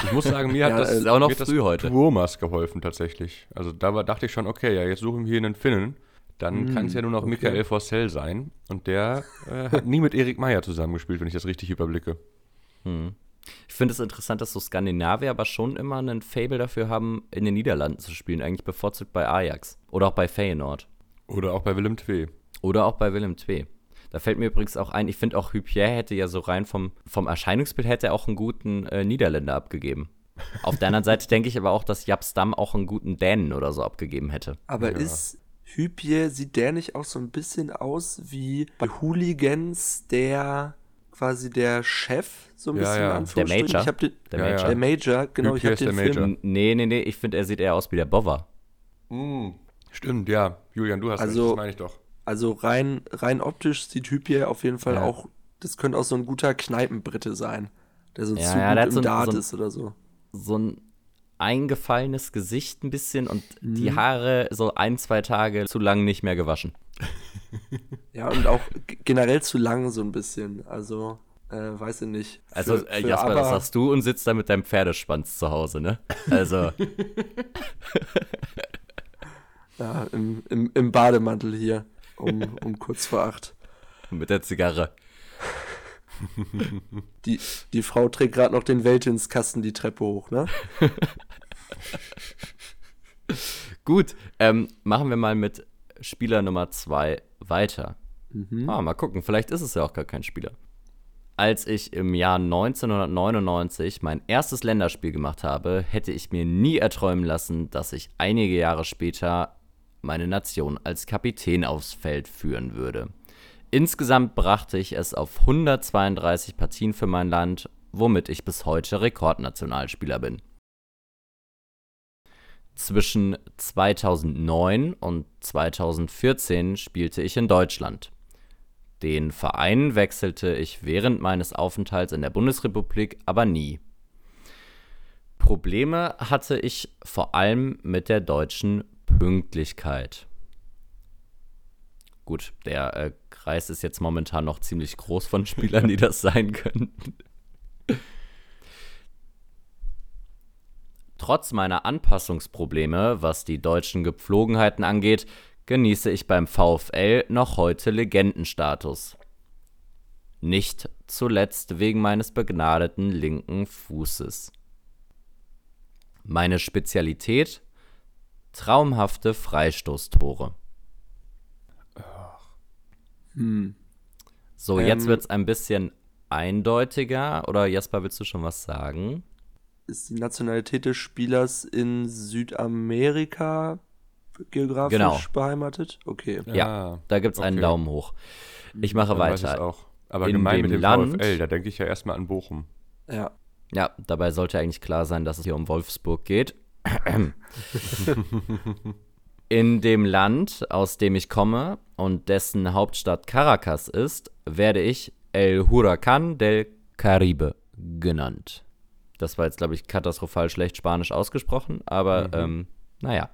D: Ich muss sagen, mir hat
C: Ja,
D: das,
C: äh,
B: ist auch noch
D: hat
B: früh
D: das
B: heute.
D: Tuomas geholfen tatsächlich. Also da war, dachte ich schon, okay, ja, jetzt suchen wir hier einen Finnen. Dann
C: Hm,
D: kann es ja nur noch
C: okay.
D: Michael Forssell sein. Und der äh, hat nie mit Erik Meyer zusammengespielt, wenn ich das richtig überblicke.
B: Hm. Ich finde es interessant, dass so Skandinavier aber schon immer einen Fable dafür haben, in den Niederlanden zu spielen, eigentlich bevorzugt bei Ajax oder auch bei Feyenoord
D: Oder auch bei Willem II.
B: oder auch bei Willem II. Da fällt mir übrigens auch ein, ich finde auch Hüpier hätte ja so rein vom, vom Erscheinungsbild hätte er auch einen guten äh, Niederländer abgegeben. Auf der anderen Seite denke ich aber auch, dass Japs Dam auch einen guten Dänen oder so abgegeben hätte.
C: Aber
D: Ja.
C: ist Hypie, sieht der nicht auch so ein bisschen aus wie bei Hooligans der quasi der Chef, so ein
D: Ja,
C: bisschen
D: ja.
C: Anführungsstrichen?
B: Major.
C: Ich hab den,
B: Der
D: Ja, ja.
B: Major.
C: Der Major, genau, ich
D: Hypie
C: habe
D: ist
C: den
D: der
C: Film.
D: Major.
B: Nee, nee, nee, ich finde, er sieht eher aus wie der Bover.
D: Stimmt, ja. Julian, du hast
C: Also-
D: recht, das meine ich doch.
C: Also rein, rein optisch sieht Hypie auf jeden Fall
D: Ja.
C: auch, das könnte auch so ein guter Kneipenbritte sein, der so
B: Ja,
C: zu
B: ja,
C: gut
B: der
C: im
B: so ein-
C: Dart
B: so ein-
C: ist oder so.
B: So ein eingefallenes Gesicht ein bisschen und die
C: Mhm.
B: Haare so ein, zwei Tage zu lang nicht mehr gewaschen.
C: Ja, und auch generell zu lang so ein bisschen. Also, äh, weiß ich nicht.
B: Also,
C: Für-
B: äh,
C: für
B: Jasper, das sagst du und sitzt da mit deinem Pferdeschwanz zu Hause, ne? Also,
C: Ja, im, im, im Bademantel hier, um, um kurz vor acht.
B: mit der Zigarre.
C: Die, die Frau trägt gerade noch den Weltinskasten die Treppe hoch, ne?
B: Gut, ähm, machen wir mal mit Spieler Nummer zwei weiter. Ah, mal gucken, vielleicht ist es ja auch gar kein Spieler. Als ich im Jahr 1999 mein erstes Länderspiel gemacht habe, hätte ich mir nie erträumen lassen, dass ich einige Jahre später meine Nation als Kapitän aufs Feld führen würde. Insgesamt brachte ich es auf 132 Partien für mein Land, womit ich bis heute Rekordnationalspieler bin. Zwischen 2009 und 2014 spielte ich in Deutschland. Den Verein wechselte ich während meines Aufenthalts in der Bundesrepublik aber nie. Probleme hatte ich vor allem mit der deutschen Pünktlichkeit. Gut, der äh, Kreis ist jetzt momentan noch ziemlich groß von Spielern, die das sein könnten. Trotz meiner Anpassungsprobleme, was die deutschen Gepflogenheiten angeht, genieße ich beim VfL noch heute Legendenstatus. Nicht zuletzt wegen meines begnadeten linken Fußes. Meine Spezialität? Traumhafte Freistoßtore.
C: Hm.
B: So, jetzt
C: Ähm,
B: wird es ein bisschen eindeutiger. Oder Jasper, willst du schon was sagen?
C: Ist die Nationalität des Spielers in Südamerika geografisch
B: Genau.
C: beheimatet? Okay.
B: Ja, Da gibt es einen
D: okay.
B: Daumen hoch. Ich mache
D: Dann
B: weiter.
D: auch. Aber
B: In
D: gemein
B: dem
D: mit dem
B: Land-
D: VfL, da denke ich ja erstmal an Bochum.
C: Ja.
B: Ja, dabei sollte eigentlich klar sein, dass es hier um Wolfsburg geht. In dem Land, aus dem ich komme und dessen Hauptstadt Caracas ist, werde ich El Huracán del Caribe genannt. Das war jetzt, glaube ich, katastrophal schlecht Spanisch ausgesprochen, aber mhm. ähm, naja.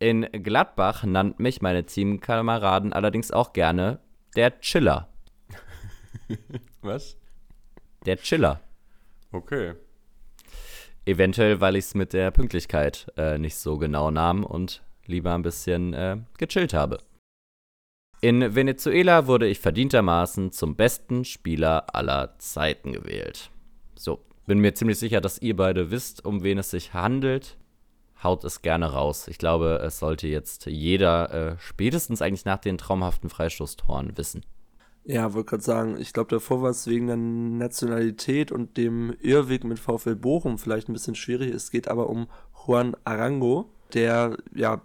B: In Gladbach nannten mich meine Teamkameraden allerdings auch gerne der Chiller.
D: Was?
B: Der Chiller.
D: Okay.
B: Eventuell, weil ich es mit der Pünktlichkeit äh, nicht so genau nahm und lieber ein bisschen äh, gechillt habe. In Venezuela wurde ich verdientermaßen zum besten Spieler aller Zeiten gewählt. So, bin mir ziemlich sicher, dass ihr beide wisst, um wen es sich handelt. Haut es gerne raus. Ich glaube, es sollte jetzt jeder äh, spätestens eigentlich nach den traumhaften Freistoßtoren wissen.
C: Ja, wollte gerade sagen, ich glaube, davor war es wegen der Nationalität und dem Irrweg mit VfL Bochum vielleicht ein bisschen schwierig. Es geht aber um Juan Arango, der ja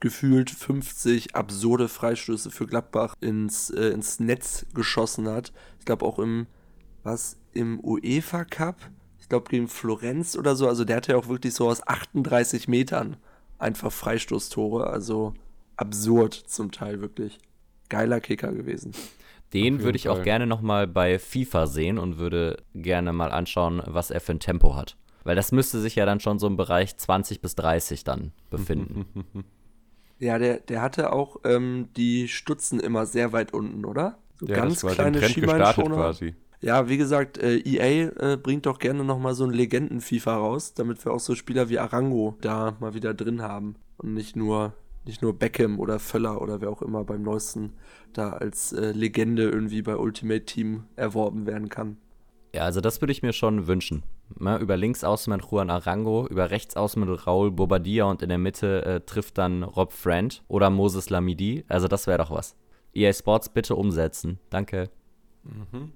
C: gefühlt 50 absurde Freistöße für Gladbach ins, äh, ins Netz geschossen hat. Ich glaube auch im, was, im UEFA Cup, ich glaube gegen Florenz oder so, also der hatte ja auch wirklich so aus 38 Metern einfach Freistoßtore, also absurd zum Teil wirklich. Geiler Kicker gewesen.
B: Den würde ich Fall. auch gerne nochmal bei FIFA sehen und würde gerne mal anschauen, was er für ein Tempo hat. Weil das müsste sich ja dann schon so im Bereich 20 bis 30 dann befinden.
C: Ja, der, der hatte auch ähm, die Stutzen immer sehr weit unten, oder?
D: So ja, ganz das kleine Schienbeinschoner. quasi.
C: Ja, wie gesagt, äh, EA äh, bringt doch gerne nochmal so ein Legenden-FIFA raus, damit wir auch so Spieler wie Arango da mal wieder drin haben. Und nicht nur, nicht nur Beckham oder Völler oder wer auch immer beim neuesten da als äh, Legende irgendwie bei Ultimate Team erworben werden kann.
B: Ja, also das würde ich mir schon wünschen. Ne? Über links außen mit Juan Arango, über rechts außen mit Raul Bobadilla und in der Mitte äh, trifft dann Rob Friend oder Moses Lamidi. Also das wäre doch was. EA Sports bitte umsetzen. Danke.
D: Mhm.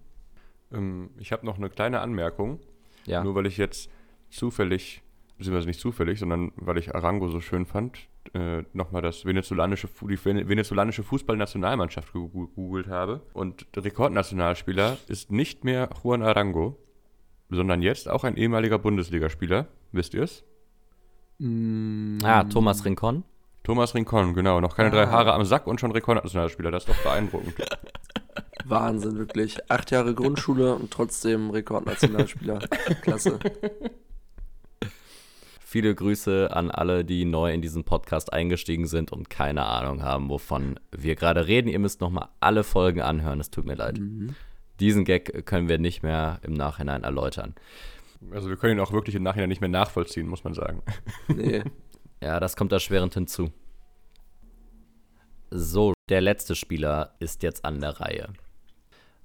D: Ähm, ich habe noch eine kleine Anmerkung.
B: Ja.
D: Nur weil ich jetzt zufällig, beziehungsweise nicht zufällig, sondern weil ich Arango so schön fand, äh, nochmal das venezolanische, die venezolanische Fußballnationalmannschaft gegoogelt habe. Und Rekordnationalspieler ist nicht mehr Juan Arango, sondern jetzt auch ein ehemaliger Bundesligaspieler. Wisst ihr es?
B: Mm. Ah, Thomas Rincon?
D: Thomas Rincon, genau. Noch keine ah. drei Haare am Sack und schon Rekordnationalspieler. Das ist doch beeindruckend.
C: Wahnsinn, wirklich. Acht Jahre Grundschule und trotzdem Rekordnationalspieler. Klasse.
B: Viele Grüße an alle, die neu in diesen Podcast eingestiegen sind und keine Ahnung haben, wovon wir gerade reden. Ihr müsst nochmal alle Folgen anhören. Es tut mir leid. Mhm. Diesen Gag können wir nicht mehr im Nachhinein erläutern.
D: Also wir können ihn auch wirklich im Nachhinein nicht mehr nachvollziehen, muss man sagen.
B: Nee. ja, das kommt erschwerend hinzu. So, der letzte Spieler ist jetzt an der Reihe.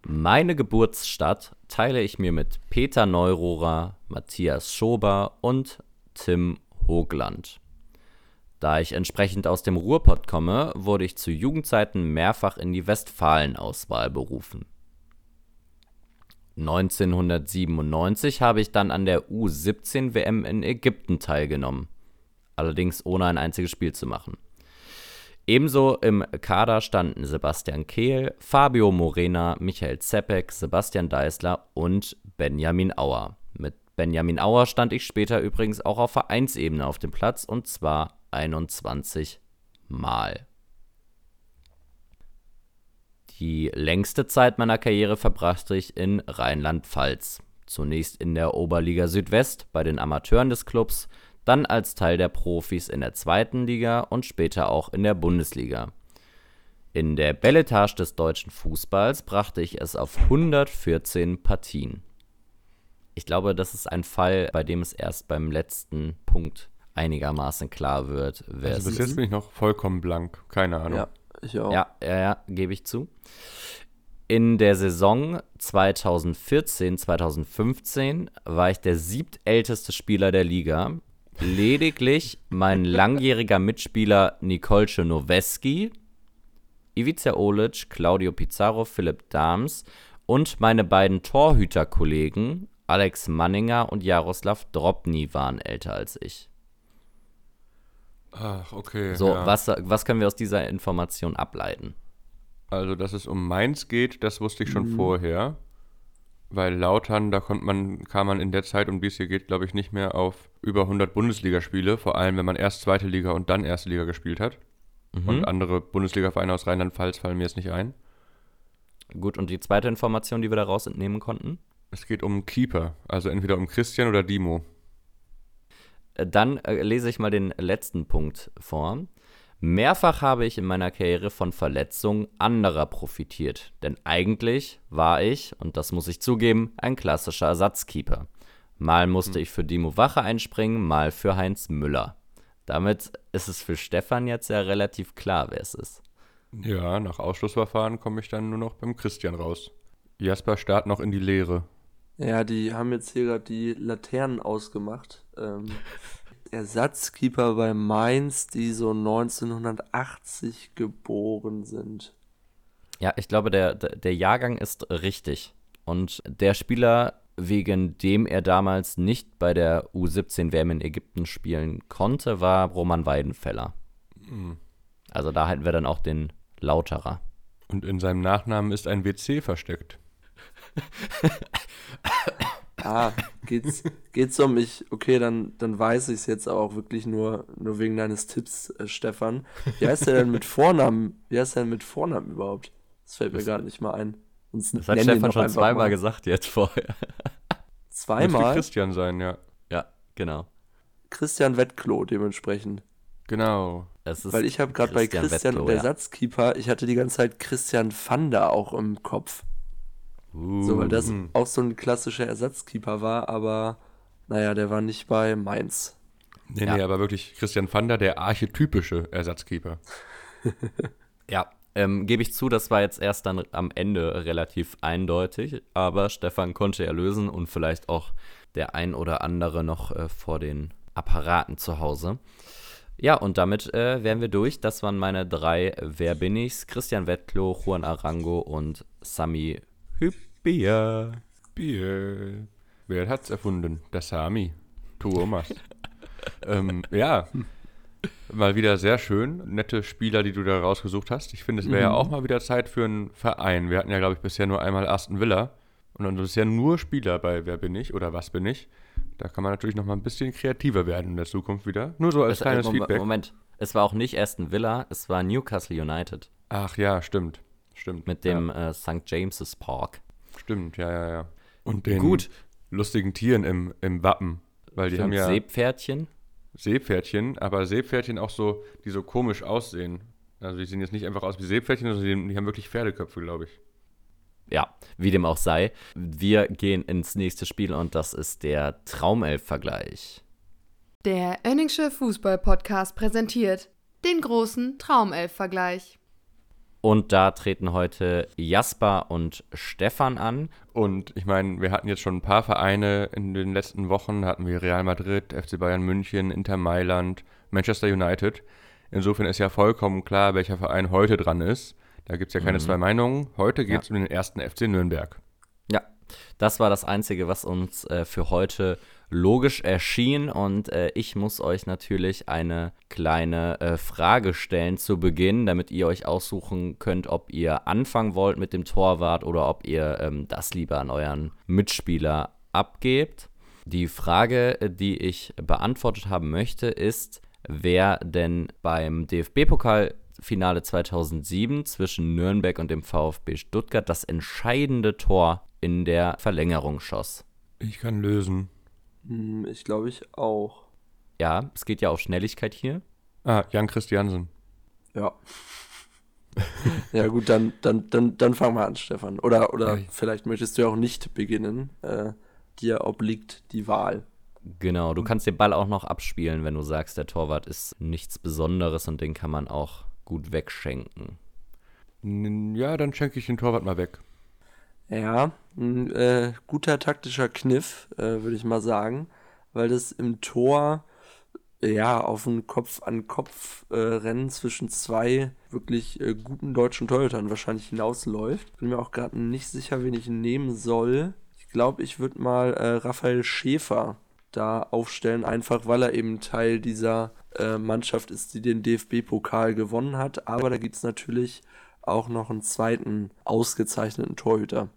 B: Meine Geburtsstadt teile ich mir mit Peter Neurohrer, Matthias Schober und Tim Hoogland. Da ich entsprechend aus dem Ruhrpott komme, wurde ich zu Jugendzeiten mehrfach in die Westfalen-Auswahl berufen. 1997 habe ich dann an der U17 WM in Ägypten teilgenommen, allerdings ohne ein einziges Spiel zu machen. Ebenso im Kader standen Sebastian Kehl, Fabio Morena, Michael Zeppek, Sebastian Deißler und Benjamin Auer. Mit Benjamin Auer stand ich später übrigens auch auf Vereinsebene auf dem Platz und zwar 21 Mal. Die längste Zeit meiner Karriere verbrachte ich in Rheinland-Pfalz. Zunächst in der Oberliga Südwest bei den Amateuren des Clubs, dann als Teil der Profis in der zweiten Liga und später auch in der Bundesliga. In der Belletage des deutschen Fußballs brachte ich es auf 114 Partien. Ich glaube, das ist ein Fall, bei dem es erst beim letzten Punkt einigermaßen klar wird,
D: wer also bis jetzt bin ich noch vollkommen blank, keine Ahnung.
C: Ja, ich auch.
B: Ja, ja, ja, gebe ich zu. In der Saison 2014, 2015 war ich der siebtälteste Spieler der Liga. Lediglich mein langjähriger Mitspieler Nicole Noweski, Ivica Olic, Claudio Pizarro, Philipp Dahms und meine beiden Torhüterkollegen Alex Manninger und Jaroslav Drobny waren älter als ich.
D: Ach, okay.
B: So, ja. was, was können wir aus dieser Information ableiten?
D: Also, dass es um Mainz geht, das wusste ich schon mhm. vorher. weil Lautern, da konnte man, kam man in der Zeit, um die es hier geht, glaube ich, nicht mehr auf über 100 Bundesligaspiele, vor allem wenn man erst zweite Liga und dann erste Liga gespielt hat.
B: Mhm.
D: Und andere Bundesliga-Vereine aus Rheinland-Pfalz fallen mir jetzt nicht ein.
B: Gut, und die zweite Information, die wir daraus entnehmen konnten?
D: Es geht um Keeper, also entweder um Christian oder Dimo.
B: Äh, Dann äh, lese ich mal den letzten Punkt vor. Mehrfach habe ich in meiner Karriere von Verletzungen anderer profitiert, denn eigentlich war ich, und das muss ich zugeben, ein klassischer Ersatzkeeper. Mal musste ich für Dimo Wache einspringen, mal für Heinz Müller. Damit ist es für Stefan jetzt ja relativ klar, wer es ist.
D: Ja, nach Ausschlussverfahren komme ich dann nur noch beim Christian raus. Jasper starrt noch in die Leere.
C: Ja, die haben jetzt hier gerade die Laternen ausgemacht. Ähm, Ersatzkeeper bei Mainz, die so 1980 geboren sind.
B: Ja, ich glaube, der, der Jahrgang ist richtig. Und der Spieler, wegen dem er damals nicht bei der U17-WM in Ägypten spielen konnte, war Roman Weidenfeller. Also da hätten wir dann auch den Lauterer.
D: Und in seinem Nachnamen ist ein WC versteckt.
C: Ah, geht's, geht's um mich? Okay, dann, dann weiß ich es jetzt auch wirklich nur, nur wegen deines Tipps, äh, Stefan. Wie heißt der denn mit Vornamen? Wie heißt der denn mit Vornamen überhaupt? Das fällt mir gerade nicht mal ein. Sonst
B: Das hat Stefan schon zweimal
C: mal.
B: gesagt jetzt vorher.
D: Müsste
C: Zweimal?
D: Christian sein, ja.
B: Ja, genau.
C: Christian Wettklo dementsprechend.
D: Genau.
B: Es ist
C: Weil ich habe gerade bei Christian
B: Wettlow,
C: und
B: ja.
C: Ersatzkeeper, ich hatte die ganze Zeit Christian Vander auch im Kopf. So, weil das
D: Mhm.
C: auch so ein klassischer Ersatzkeeper war, aber naja, der war nicht bei Mainz.
D: Nee,
B: Ja.
D: nee, aber wirklich Christian Vander, der archetypische Ersatzkeeper.
B: Ja, ähm, gebe ich zu, das war jetzt erst dann am Ende relativ eindeutig, aber Stefan konnte ja lösen und vielleicht auch der ein oder andere noch äh, vor den Apparaten zu Hause. Ja, und damit äh, wären wir durch. Das waren meine drei Wer bin ich's? Christian Wettklo, Juan Arango und Sami Hüppier.
D: Bier. Wer hat's erfunden? Der Sami. Thomas. ähm, ja. Mal wieder sehr schön. Nette Spieler, die du da rausgesucht hast. Ich finde, es wäre ja auch mal wieder Zeit für einen Verein. Wir hatten ja, glaube ich, bisher nur einmal Aston Villa. Und dann bisher nur Spieler bei Wer bin ich oder Was bin ich. Da kann man natürlich noch mal ein bisschen kreativer werden in der Zukunft wieder. Nur so als
B: Es, äh,
D: kleines
B: Mom-
D: Feedback.
B: Moment, es war auch nicht Aston Villa, es war Newcastle United
D: Ach ja, stimmt. Stimmt.
B: mit dem äh, St. James's Park.
D: Ja, stimmt, ja, ja, ja. Und den
B: Gut.
D: lustigen Tieren im, im Wappen. Weil die haben ja
B: Seepferdchen.
D: Seepferdchen, aber Seepferdchen auch so, die so komisch aussehen. Also die sehen jetzt nicht einfach aus wie Seepferdchen, sondern die, die haben wirklich Pferdeköpfe, glaube ich.
B: Ja, wie dem auch sei. Wir gehen ins nächste Spiel und das ist der Traumelf-Vergleich.
E: Der Önningsche Fußball-Podcast präsentiert den großen Traumelf-Vergleich.
B: Und da treten heute Jasper und Stefan an.
D: Und ich meine, wir hatten jetzt schon ein paar Vereine in den letzten Wochen. Hatten wir Real Madrid, FC Bayern München, Inter Mailand, Manchester United. Insofern ist ja vollkommen klar, welcher Verein heute dran ist. Da gibt es ja keine zwei Meinungen. Heute geht es um den ersten FC Nürnberg.
B: Ja, das war das Einzige, was uns äh, für heute logisch erschien. Und äh, ich muss euch natürlich eine kleine äh, Frage stellen zu Beginn, damit ihr euch aussuchen könnt, ob ihr anfangen wollt mit dem Torwart oder ob ihr ähm, das lieber an euren Mitspieler abgebt. Die Frage, äh, die ich beantwortet haben möchte, ist, wer denn beim DFB-Pokalfinale 2007 zwischen Nürnberg und dem VfB Stuttgart das entscheidende Tor in der Verlängerung schoss.
D: Ich kann lösen.
C: Hm, ich glaube ich auch.
B: Ja, es geht ja auf Schnelligkeit hier.
D: Ah, Jan Christiansen.
C: Ja. ja gut, dann, dann, dann, dann fang mal an, Stefan. Oder, oder
D: Ja.
C: vielleicht möchtest du ja auch nicht beginnen. Äh, dir obliegt die Wahl.
B: Genau, du kannst den Ball auch noch abspielen, wenn du sagst, der Torwart ist nichts Besonderes und den kann man auch gut wegschenken.
D: Ja, dann schenke ich den Torwart mal weg.
C: Ja, ein äh, guter taktischer Kniff, äh, würde ich mal sagen, weil das im Tor ja auf ein Kopf-an-Kopf-Rennen zwischen zwei wirklich äh, guten deutschen Torhütern wahrscheinlich hinausläuft. Bin mir auch gerade nicht sicher, wen ich nehmen soll. Ich glaube, ich würde mal äh, Raphael Schäfer da aufstellen, einfach weil er eben Teil dieser äh, Mannschaft ist, die den DFB-Pokal gewonnen hat. Aber da gibt es natürlich auch noch einen zweiten ausgezeichneten Torhüter.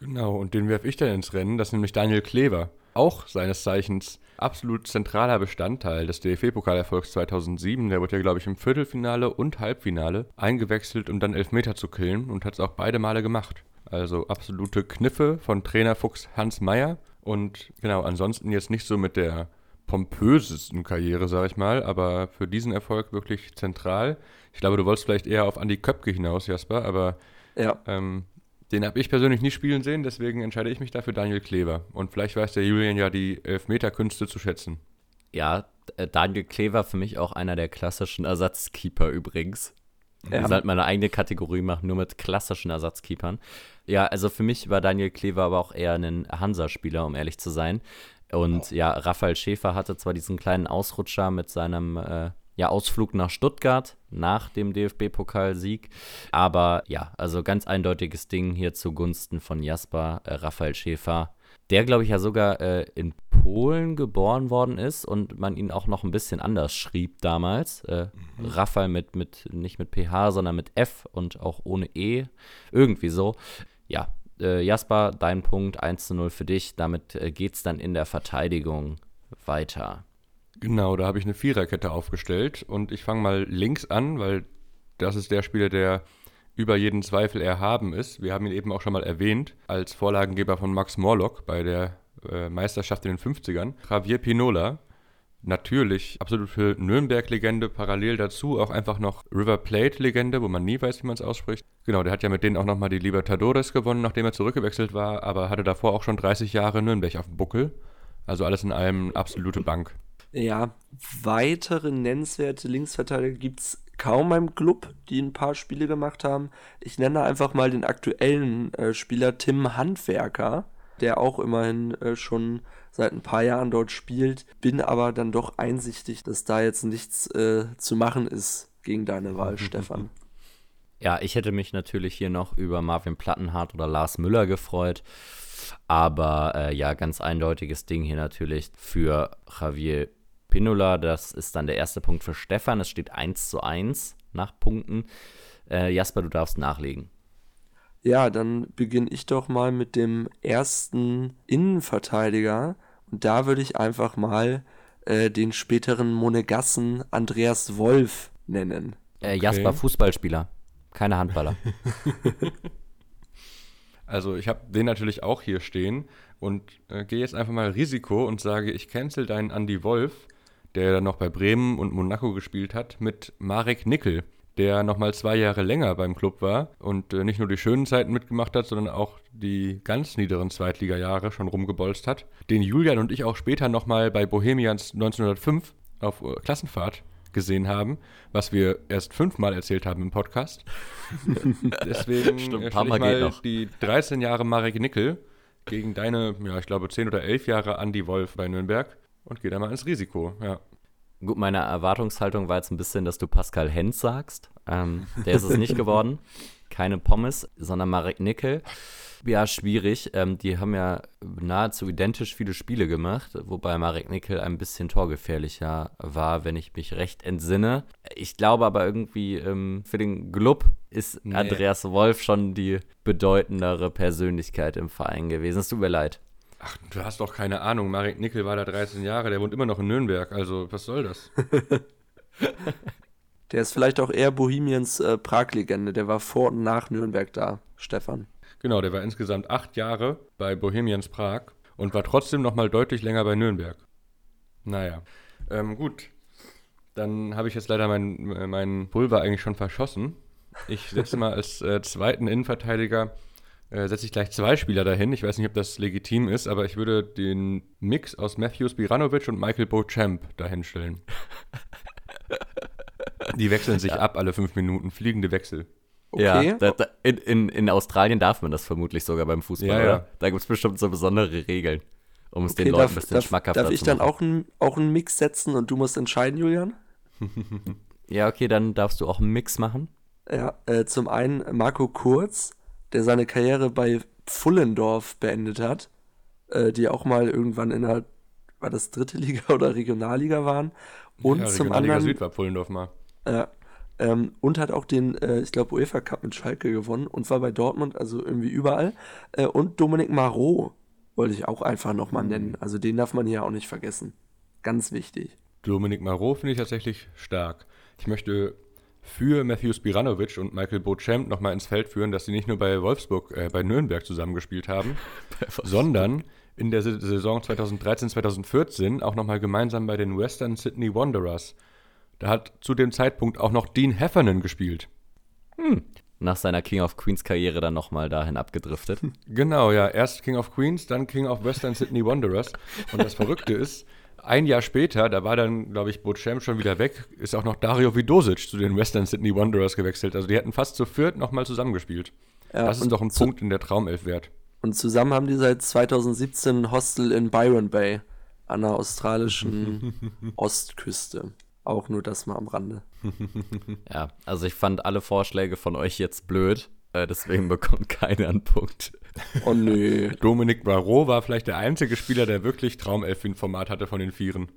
D: Genau, und den werfe ich dann ins Rennen, das ist nämlich Daniel Klever. Auch seines Zeichens absolut zentraler Bestandteil des DFB-Pokalerfolgs 2007. Der wurde ja, glaube ich, im Viertelfinale und Halbfinale eingewechselt, um dann Elfmeter zu killen und hat es auch beide Male gemacht. Also absolute Kniffe von Trainerfuchs Hans Meyer. Und genau, ansonsten jetzt nicht so mit der pompösesten Karriere, sage ich mal, aber für diesen Erfolg wirklich zentral. Ich glaube, du wolltest vielleicht eher auf Andi Köpke hinaus, Jasper, aber
C: Ja.
D: ähm, den habe ich persönlich nie spielen sehen, deswegen entscheide ich mich dafür Daniel Klever. Und vielleicht weiß der Julian ja die Elfmeterkünste zu schätzen.
B: Ja, äh, Daniel Klever für mich auch einer der klassischen Ersatzkeeper übrigens.
C: Ja.
B: Wir sollten mal eine eigene Kategorie machen, nur mit klassischen Ersatzkeepern. Ja, also für mich war Daniel Klever aber auch eher ein Hansa-Spieler, um ehrlich zu sein. Und ja, Raphael Schäfer hatte zwar diesen kleinen Ausrutscher mit seinem äh, ja, Ausflug nach Stuttgart nach dem DFB-Pokalsieg, aber ja, also ganz eindeutiges Ding hier zugunsten von Jasper, äh, Raphael Schäfer, der glaube ich ja sogar äh, in Polen geboren worden ist und man ihn auch noch ein bisschen anders schrieb damals. Äh, Raphael mit, mit, nicht mit PH, sondern mit F und auch ohne E. Irgendwie so. Ja, äh, Jasper, dein Punkt 1 zu 0 für dich. Damit äh, geht es dann in der Verteidigung weiter.
D: Genau, da habe ich eine Viererkette aufgestellt und ich fange mal links an, weil das ist der Spieler, der über jeden Zweifel erhaben ist. Wir haben ihn eben auch schon mal erwähnt als Vorlagengeber von Max Morlock bei der äh, Meisterschaft in den 50ern. Javier Pinola, natürlich absolut für Nürnberg-Legende, parallel dazu auch einfach noch River Plate-Legende, wo man nie weiß, wie man es ausspricht. Genau, der hat ja mit denen auch nochmal die Libertadores gewonnen, nachdem er zurückgewechselt war, aber hatte davor auch schon 30 Jahre Nürnberg auf dem Buckel. Also alles in allem absolute Bank.
C: Ja, weitere nennenswerte Linksverteidiger gibt es kaum beim Club, die ein paar Spiele gemacht haben. Ich nenne einfach mal den aktuellen äh, Spieler Tim Handwerker, der auch immerhin äh, schon seit ein paar Jahren dort spielt. Bin aber dann doch einsichtig, dass da jetzt nichts äh, zu machen ist gegen deine Wahl, Stefan.
B: Ja, ich hätte mich natürlich hier noch über Marvin Plattenhardt oder Lars Müller gefreut. Aber äh, ja, ganz eindeutiges Ding hier natürlich für Javier Pinola. Das ist dann der erste Punkt für Stefan. Es steht 1 zu 1 nach Punkten. Äh, Jasper, du darfst nachlegen.
C: Ja, dann beginne ich doch mal mit dem ersten Innenverteidiger. Und da würde ich einfach mal äh, den späteren Monegassen Andreas Wolf nennen.
B: Äh, Jasper, Fußballspieler, keine Handballer.
D: Also ich habe den natürlich auch hier stehen und äh, gehe jetzt einfach mal Risiko und sage, ich cancel deinen Andy Wolf, der dann noch bei Bremen und Monaco gespielt hat, mit Marek Nickel, der nochmal zwei Jahre länger beim Club war und äh, nicht nur die schönen Zeiten mitgemacht hat, sondern auch die ganz niederen Zweitliga-Jahre schon rumgebolzt hat. Den Julian und ich auch später nochmal bei Bohemians 1905 auf äh, Klassenfahrt gesehen haben, was wir erst fünfmal erzählt haben im Podcast. Deswegen
B: Stimmt,
D: ich
B: Mal
D: die 13 Jahre Marek Nickel gegen deine, ja, ich glaube 10 oder 11 Jahre Andy Wolf bei Nürnberg und gehe da mal ins Risiko, ja.
B: Gut, meine Erwartungshaltung war jetzt ein bisschen, dass du Pascal Hens sagst. Ähm, der ist es nicht geworden. Keine Pommes, sondern Marek Nickel. Ja, schwierig. Ähm, die haben ja nahezu identisch viele Spiele gemacht, wobei Marek Nickel ein bisschen torgefährlicher war, wenn ich mich recht entsinne. Ich glaube aber irgendwie, ähm, für den Club ist
D: Nee.
B: Andreas Wolf schon die bedeutendere Persönlichkeit im Verein gewesen. Es tut mir leid.
D: Ach, du hast doch keine Ahnung, Marek Nickel war da 13 Jahre, der wohnt immer noch in Nürnberg, also was soll das?
C: Der ist vielleicht auch eher Bohemians äh, Prag-Legende. Der war vor und nach Nürnberg da, Stefan.
D: Genau, der war insgesamt acht Jahre bei Bohemians Prag und war trotzdem noch mal deutlich länger bei Nürnberg. Naja, ähm, gut. Dann habe ich jetzt leider mein, äh, mein Pulver eigentlich schon verschossen. Ich setze mal als äh, zweiten Innenverteidiger, äh, setze ich gleich zwei Spieler dahin. Ich weiß nicht, ob das legitim ist, aber ich würde den Mix aus Matthews Biranovic und Michael Beauchamp dahin stellen. Die wechseln sich ab alle fünf Minuten, fliegende Wechsel.
C: Okay.
B: Ja, da, da, in, in, in Australien darf man das vermutlich sogar beim Fußball,
D: Ja, ja.
B: oder? Da gibt es bestimmt so besondere Regeln, um es
C: Okay,
B: den Leuten
C: darf,
B: ein bisschen
C: darf,
B: schmackhafter
C: darf ich
B: zu
C: dann
B: machen.
C: auch, ein, auch einen Mix setzen und du musst entscheiden, Julian?
B: Ja, okay, dann darfst du auch einen Mix machen.
C: Ja, äh, zum einen Marco Kurz, der seine Karriere bei Pfullendorf beendet hat, äh, die auch mal irgendwann in der, war das dritte Liga oder Regionalliga waren. Und
D: ja,
C: zum
D: Regionalliga
C: anderen
D: Süd war Pullendorf mal.
C: Äh, Ähm, und hat auch den, äh, ich glaube, UEFA Cup mit Schalke gewonnen und war bei Dortmund, also irgendwie überall. Äh, und Dominik Marot wollte ich auch einfach nochmal nennen. Also den darf man hier auch nicht vergessen. Ganz wichtig.
D: Dominik Marot finde ich tatsächlich stark. Ich möchte für Matthew Spiranovic und Michael Beauchamp nochmal ins Feld führen, dass sie nicht nur bei Wolfsburg, äh, bei Nürnberg zusammengespielt haben, sondern in der Saison 2013-2014 auch nochmal gemeinsam bei den Western Sydney Wanderers. Da hat zu dem Zeitpunkt auch noch Dean Heffernan gespielt.
B: Hm. Nach seiner King of Queens Karriere dann nochmal dahin abgedriftet.
D: Genau, ja. Erst King of Queens, dann King of Western Sydney Wanderers. Und das Verrückte ist, ein Jahr später, da war dann, glaube ich, Bocem schon wieder weg, ist auch noch Dario Vidosic zu den Western Sydney Wanderers gewechselt. Also die hätten fast zu viert nochmal zusammengespielt. Ja, das ist doch ein Punkt in der Traumelf wert.
C: Und zusammen haben die seit 2017 ein Hostel in Byron Bay an der australischen Ostküste. Auch nur das mal am Rande.
B: ja, also ich fand alle Vorschläge von euch jetzt blöd. Äh, deswegen bekommt keiner einen Punkt.
C: Oh nö.
D: Dominik Barrault war vielleicht der einzige Spieler, der wirklich Traumelfin-Format hatte von den Vieren.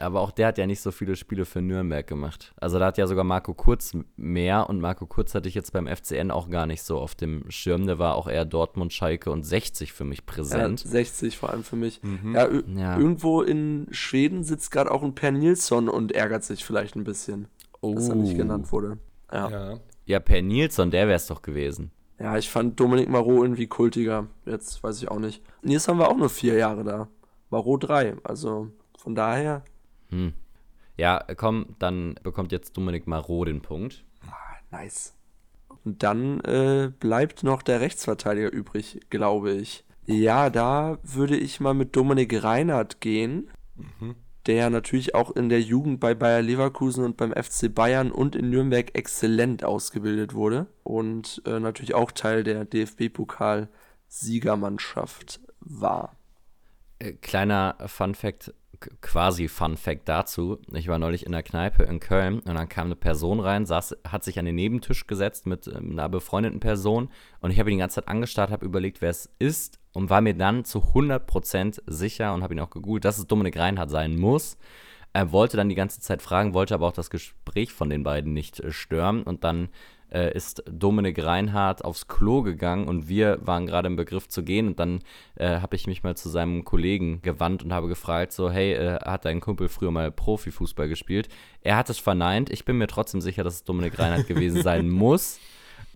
B: Aber auch der hat ja nicht so viele Spiele für Nürnberg gemacht. Also da hat ja sogar Marco Kurz mehr und Marco Kurz hatte ich jetzt beim FCN auch gar nicht so auf dem Schirm. Der war auch eher Dortmund, Schalke und 60 für mich präsent.
C: Ja, 60 vor allem für mich. Mhm. Ja, ja, irgendwo in Schweden sitzt gerade auch ein Per Nilsson und ärgert sich vielleicht ein bisschen, oh. dass er nicht genannt wurde. Ja,
B: ja. Ja Per Nilsson, der wäre es doch gewesen.
C: Ja, ich fand Dominik Marot irgendwie kultiger. Jetzt weiß ich auch nicht. Nils haben wir auch nur vier Jahre da. Marot drei. Also von daher
B: hm. Ja, komm, dann bekommt jetzt Dominik Marot den Punkt.
C: Ah, nice. Und dann äh, bleibt noch der Rechtsverteidiger übrig, glaube ich. Ja, da würde ich mal mit Dominik Reinhardt gehen, mhm. Der natürlich auch in der Jugend bei Bayer Leverkusen und beim FC Bayern und in Nürnberg exzellent ausgebildet wurde und äh, natürlich auch Teil der DFB-Pokal-Siegermannschaft war.
B: Äh, kleiner Fun Fact quasi Fun Fact dazu. Ich war neulich in der Kneipe in Köln und dann kam eine Person rein, saß, hat sich an den Nebentisch gesetzt mit ähm, einer befreundeten Person und ich habe ihn die ganze Zeit angestarrt, habe überlegt, wer es ist und war mir dann zu 100% sicher und habe ihn auch gegoogelt, dass es Dominik Reinhardt sein muss. Er wollte dann die ganze Zeit fragen, wollte aber auch das Gespräch von den beiden nicht äh, stören und dann äh, ist Dominik Reinhardt aufs Klo gegangen und wir waren gerade im Begriff zu gehen und dann äh, habe ich mich mal zu seinem Kollegen gewandt und habe gefragt, so, hey, äh, hat dein Kumpel früher mal Profifußball gespielt? Er hat es verneint. Ich bin mir trotzdem sicher, dass es Dominik Reinhardt gewesen sein muss.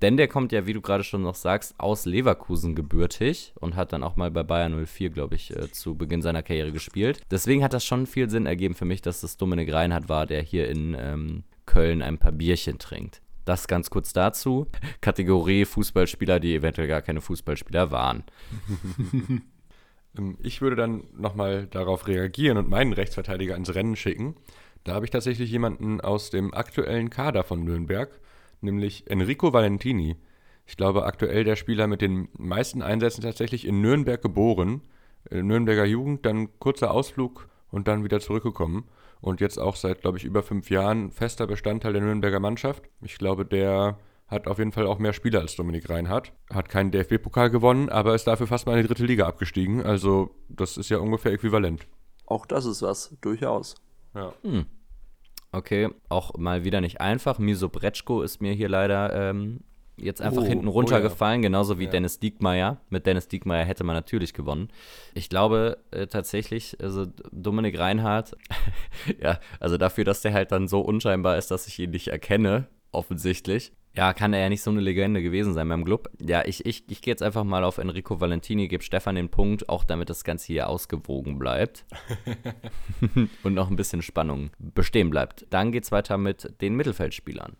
B: Denn der kommt ja, wie du gerade schon noch sagst, aus Leverkusen gebürtig und hat dann auch mal bei Bayern 04, glaube ich, äh, zu Beginn seiner Karriere gespielt. Deswegen hat das schon viel Sinn ergeben für mich, dass das Dominik Reinhardt war, der hier in ähm, Köln ein paar Bierchen trinkt. Das ganz kurz dazu. Kategorie Fußballspieler, die eventuell gar keine Fußballspieler waren.
D: Ähm, ich würde dann nochmal darauf reagieren und meinen Rechtsverteidiger ins Rennen schicken. Da habe ich tatsächlich jemanden aus dem aktuellen Kader von Nürnberg, nämlich Enrico Valentini. Ich glaube, aktuell der Spieler mit den meisten Einsätzen tatsächlich in Nürnberg geboren. In Nürnberger Jugend, dann kurzer Ausflug und dann wieder zurückgekommen und jetzt auch seit, glaube ich, über fünf Jahren fester Bestandteil der Nürnberger Mannschaft. Ich glaube, der hat auf jeden Fall auch mehr Spieler als Dominik Reinhardt. Hat keinen DFB-Pokal gewonnen, aber ist dafür fast mal in die dritte Liga abgestiegen. Also, das ist ja ungefähr äquivalent.
C: Auch das ist was, durchaus.
B: Ja. Hm. Okay, auch mal wieder nicht einfach. Miso Bretschko ist mir hier leider ähm, jetzt einfach oh, hinten runtergefallen, oh ja. genauso wie ja. Dennis Diekmeyer. Mit Dennis Diekmeyer hätte man natürlich gewonnen. Ich glaube äh, tatsächlich, also Dominik Reinhardt, ja, also dafür, dass der halt dann so unscheinbar ist, dass ich ihn nicht erkenne, offensichtlich. Ja, kann er ja nicht so eine Legende gewesen sein beim Club. Ja, ich, ich, ich gehe jetzt einfach mal auf Enrico Valentini, gebe Stefan den Punkt, auch damit das Ganze hier ausgewogen bleibt. Und noch ein bisschen Spannung bestehen bleibt. Dann geht es weiter mit den Mittelfeldspielern.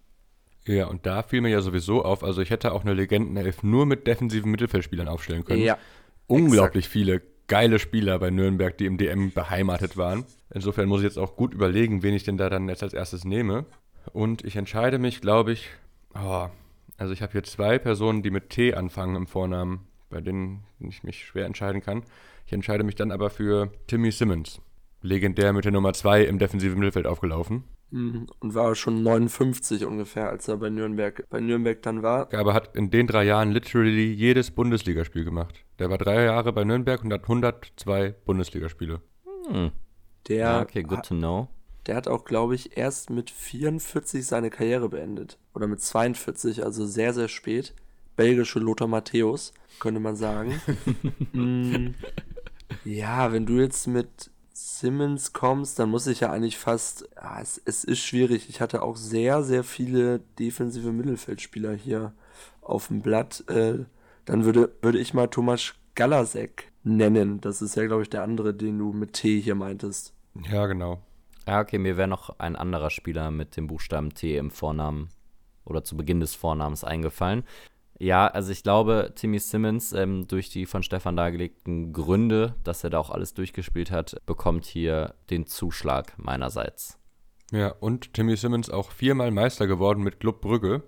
D: Ja, und da fiel mir ja sowieso auf, also ich hätte auch eine Legendenelf nur mit defensiven Mittelfeldspielern aufstellen können. Ja. Unglaublich exakt. viele geile Spieler bei Nürnberg, die im DM beheimatet waren. Insofern muss ich jetzt auch gut überlegen, wen ich denn da dann jetzt als erstes nehme. Und ich entscheide mich, glaube ich, oh, also ich habe hier zwei Personen, die mit T anfangen im Vornamen, bei denen ich mich schwer entscheiden kann. Ich entscheide mich dann aber für Timmy Simmons. Legendär mit der Nummer 2 im defensiven Mittelfeld aufgelaufen.
C: Mhm. Und war schon 59 ungefähr, als er bei Nürnberg, bei Nürnberg dann war.
D: Aber hat in den drei Jahren literally jedes Bundesligaspiel gemacht. Der war drei Jahre bei Nürnberg und hat 102 Bundesligaspiele.
B: Hm. Der ja, okay, good to know.
C: der hat auch, glaube ich, erst mit 44 seine Karriere beendet. Oder mit 42, also sehr, sehr spät. Belgische Lothar Matthäus, könnte man sagen. mm, ja, wenn du jetzt mit Simmons kommst, dann muss ich ja eigentlich fast. Ja, es, es ist schwierig. Ich hatte auch sehr, sehr viele defensive Mittelfeldspieler hier auf dem Blatt. Äh, dann würde, würde ich mal Thomas Galasek nennen. Das ist ja, glaube ich, der andere, den du mit T hier meintest.
D: Ja, genau.
B: Ja, okay, mir wäre noch ein anderer Spieler mit dem Buchstaben T im Vornamen oder zu Beginn des Vornamens eingefallen. Ja, also ich glaube, Timmy Simmons, ähm, durch die von Stefan dargelegten Gründe, dass er da auch alles durchgespielt hat, bekommt hier den Zuschlag meinerseits.
D: Ja, und Timmy Simmons auch viermal Meister geworden mit Club Brügge.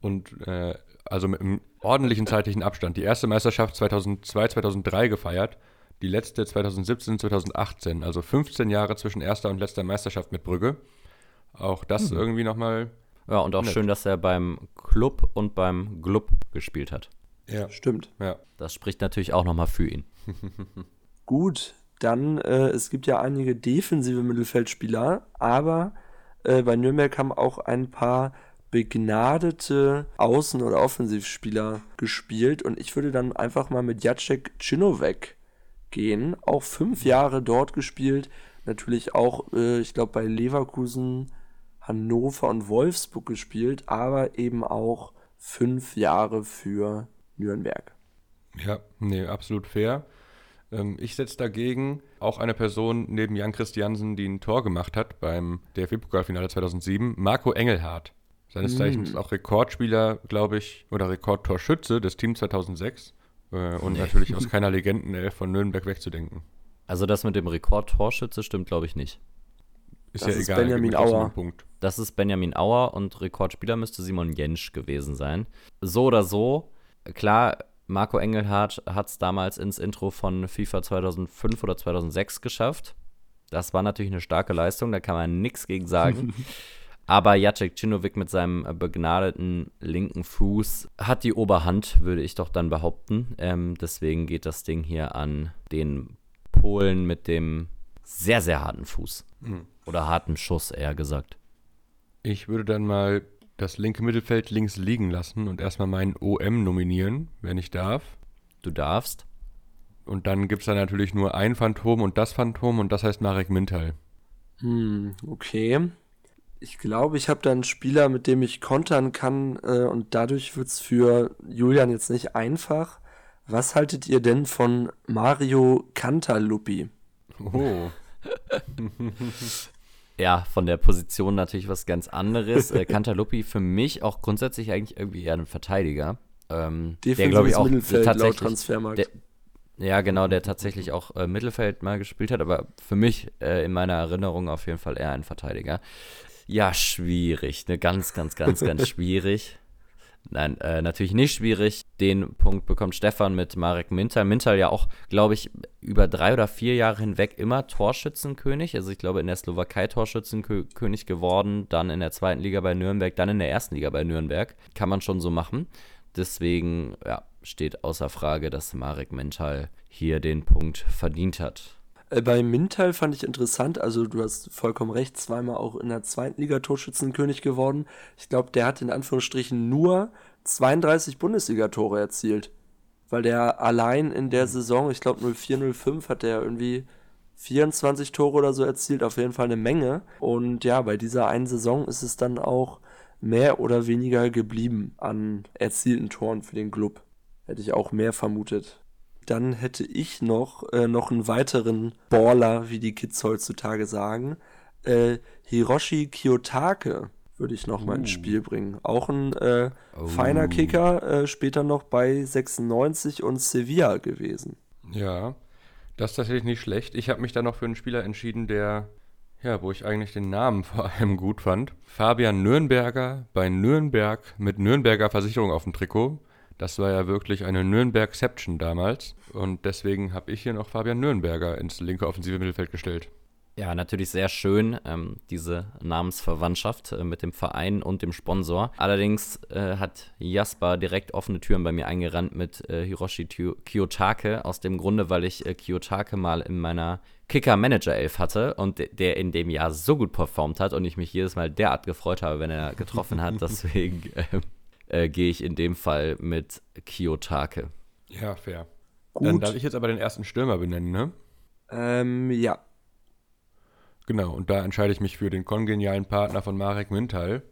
D: Und äh, also mit einem ordentlichen zeitlichen Abstand. Die erste Meisterschaft 2002, 2003 gefeiert, die letzte 2017, 2018. Also 15 Jahre zwischen erster und letzter Meisterschaft mit Brügge. Auch das mhm. irgendwie nochmal.
B: Ja, und auch nett. schön, dass er beim Club und beim Glub gespielt hat.
C: Ja, stimmt.
B: Ja. Das spricht natürlich auch nochmal für ihn.
C: Gut, dann, äh, es gibt ja einige defensive Mittelfeldspieler, aber äh, bei Nürnberg haben auch ein paar begnadete Außen- oder Offensivspieler gespielt und ich würde dann einfach mal mit Jacek Cinovic gehen. Auch fünf Jahre dort gespielt, natürlich auch, äh, ich glaube, bei Leverkusen, Hannover und Wolfsburg gespielt, aber eben auch fünf Jahre für Nürnberg.
D: Ja, nee, absolut fair. Ähm, ich setze dagegen auch eine Person neben Jan Christiansen, die ein Tor gemacht hat beim DFB-Pokalfinale 2007, Marco Engelhardt. Seines mm. Zeichens auch Rekordspieler, glaube ich, oder Rekordtorschütze des Teams 2006. Äh, und nee. natürlich aus keiner Legendenelf von Nürnberg wegzudenken.
B: Also das mit dem Rekordtorschütze stimmt, glaube ich, nicht.
C: Ist das ja ist egal. Benjamin Auer.
B: Das ist Benjamin Auer und Rekordspieler müsste Simon Jensch gewesen sein. So oder so, klar, Marco Engelhardt hat es damals ins Intro von FIFA 2005 oder 2006 geschafft. Das war natürlich eine starke Leistung, da kann man nichts gegen sagen. Aber Jacek Cinovic mit seinem begnadeten linken Fuß hat die Oberhand, würde ich doch dann behaupten. Ähm, deswegen geht das Ding hier an den Polen mit dem sehr, sehr harten Fuß. Mhm. Oder harten Schuss, eher gesagt.
D: Ich würde dann mal das linke Mittelfeld links liegen lassen und erstmal meinen OM nominieren, wenn ich darf.
B: Du darfst.
D: Und dann gibt es da natürlich nur ein Phantom und das Phantom und das heißt Marek Mintal.
C: Hm, okay ich glaube, ich habe da einen Spieler, mit dem ich kontern kann äh, und dadurch wird es für Julian jetzt nicht einfach. Was haltet ihr denn von Mario Cantaluppi?
D: Oh.
B: ja, von der Position natürlich was ganz anderes. äh, Cantaluppi für mich auch grundsätzlich eigentlich irgendwie eher ein Verteidiger. Ähm, der glaube ich auch
C: Mittelfeld laut Transfermarkt.
B: Der, ja, genau, der tatsächlich auch äh, Mittelfeld mal gespielt hat, aber für mich äh, in meiner Erinnerung auf jeden Fall eher ein Verteidiger. Ja, schwierig. Ne? Ganz, ganz, ganz, ganz schwierig. Nein, äh, natürlich nicht schwierig. Den Punkt bekommt Stefan mit Marek Mintal. Mintal ja auch, glaube ich, über drei oder vier Jahre hinweg immer Torschützenkönig. Also ich glaube in der Slowakei Torschützenkönig geworden, dann in der zweiten Liga bei Nürnberg, dann in der ersten Liga bei Nürnberg. Kann man schon so machen. Deswegen ja, steht außer Frage, dass Marek Mintal hier den Punkt verdient hat.
C: Äh, bei Mintal fand ich interessant, also du hast vollkommen recht, zweimal auch in der zweiten Liga Torschützenkönig geworden. Ich glaube, der hat in Anführungsstrichen nur 32 Bundesliga-Tore erzielt. Weil der allein in der Saison, ich glaube 04-05, hat der irgendwie 24 Tore oder so erzielt, auf jeden Fall eine Menge. Und ja, bei dieser einen Saison ist es dann auch mehr oder weniger geblieben an erzielten Toren für den Club. Hätte ich auch mehr vermutet. Dann hätte ich noch, äh, noch einen weiteren Baller, wie die Kids heutzutage sagen. Äh, Hiroshi Kiyotake würde ich noch uh. mal ins uh. Spiel bringen. Auch ein äh, oh. feiner Kicker, äh, später noch bei 96 und Sevilla gewesen.
D: Ja, das ist tatsächlich nicht schlecht. Ich habe mich da noch für einen Spieler entschieden, der, ja, wo ich eigentlich den Namen vor allem gut fand. Fabian Nürnberger bei Nürnberg mit Nürnberger Versicherung auf dem Trikot. Das war ja wirklich eine Nürnbergception damals. Und deswegen habe ich hier noch Fabian Nürnberger ins linke offensive Mittelfeld gestellt.
B: Ja, natürlich sehr schön, ähm, diese Namensverwandtschaft äh, mit dem Verein und dem Sponsor. Allerdings äh, hat Jasper direkt offene Türen bei mir eingerannt mit äh, Hiroshi Kiyotake, aus dem Grunde, weil ich äh, Kiyotake mal in meiner Kicker-Manager-Elf hatte und der in dem Jahr so gut performt hat und ich mich jedes Mal derart gefreut habe, wenn er getroffen hat. Deswegen äh, gehe ich in dem Fall mit Kiyotake.
D: Ja, fair.
C: Gut.
D: Dann darf ich jetzt aber den ersten Stürmer benennen, ne?
C: Ähm, ja.
D: Genau, und da entscheide ich mich für den kongenialen Partner von Marek Mintal.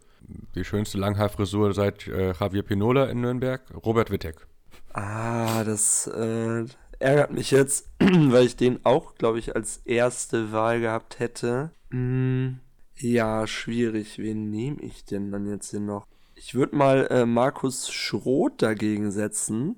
D: Die schönste Langhaarfrisur seit äh, Javier Pinola in Nürnberg, Robert Wittek.
C: Ah, das äh, ärgert mich jetzt, weil ich den auch, glaube ich, als erste Wahl gehabt hätte. Hm, ja, schwierig. Wen nehme ich denn dann jetzt hier noch? Ich würde mal äh, Markus Schroth dagegen setzen,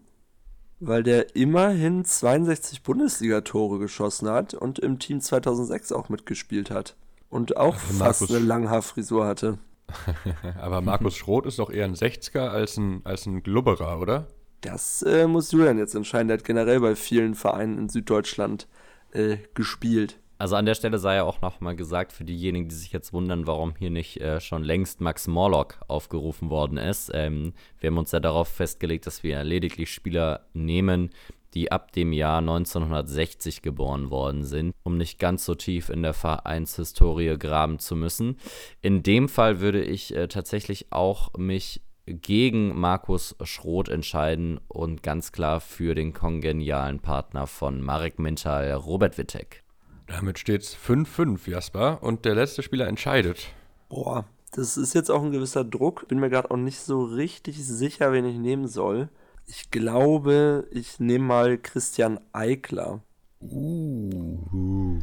C: weil der immerhin 62 Bundesligatore geschossen hat und im Team 2006 auch mitgespielt hat. Und auch
D: Also
C: fast
D: Markus-
C: eine Langhaarfrisur hatte.
D: Aber Markus Schroth ist doch eher ein 60er als ein, als ein Glubberer, oder?
C: Das äh, muss Julian jetzt entscheiden. Der hat generell bei vielen Vereinen in Süddeutschland äh, gespielt.
B: Also an der Stelle sei ja auch nochmal gesagt, für diejenigen, die sich jetzt wundern, warum hier nicht äh, schon längst Max Morlock aufgerufen worden ist. Ähm, wir haben uns ja darauf festgelegt, dass wir lediglich Spieler nehmen, die ab dem Jahr 1960 geboren worden sind, um nicht ganz so tief in der Vereinshistorie graben zu müssen. In dem Fall würde ich äh, tatsächlich auch mich gegen Markus Schroth entscheiden und ganz klar für den kongenialen Partner von Marek Mintal, Robert Wittek.
D: Damit steht's 5-5, Jasper. Und der letzte Spieler entscheidet.
C: Boah, das ist jetzt auch ein gewisser Druck. Bin mir gerade auch nicht so richtig sicher, wen ich nehmen soll. Ich glaube, ich nehme mal Christian Eickler.
D: Uh.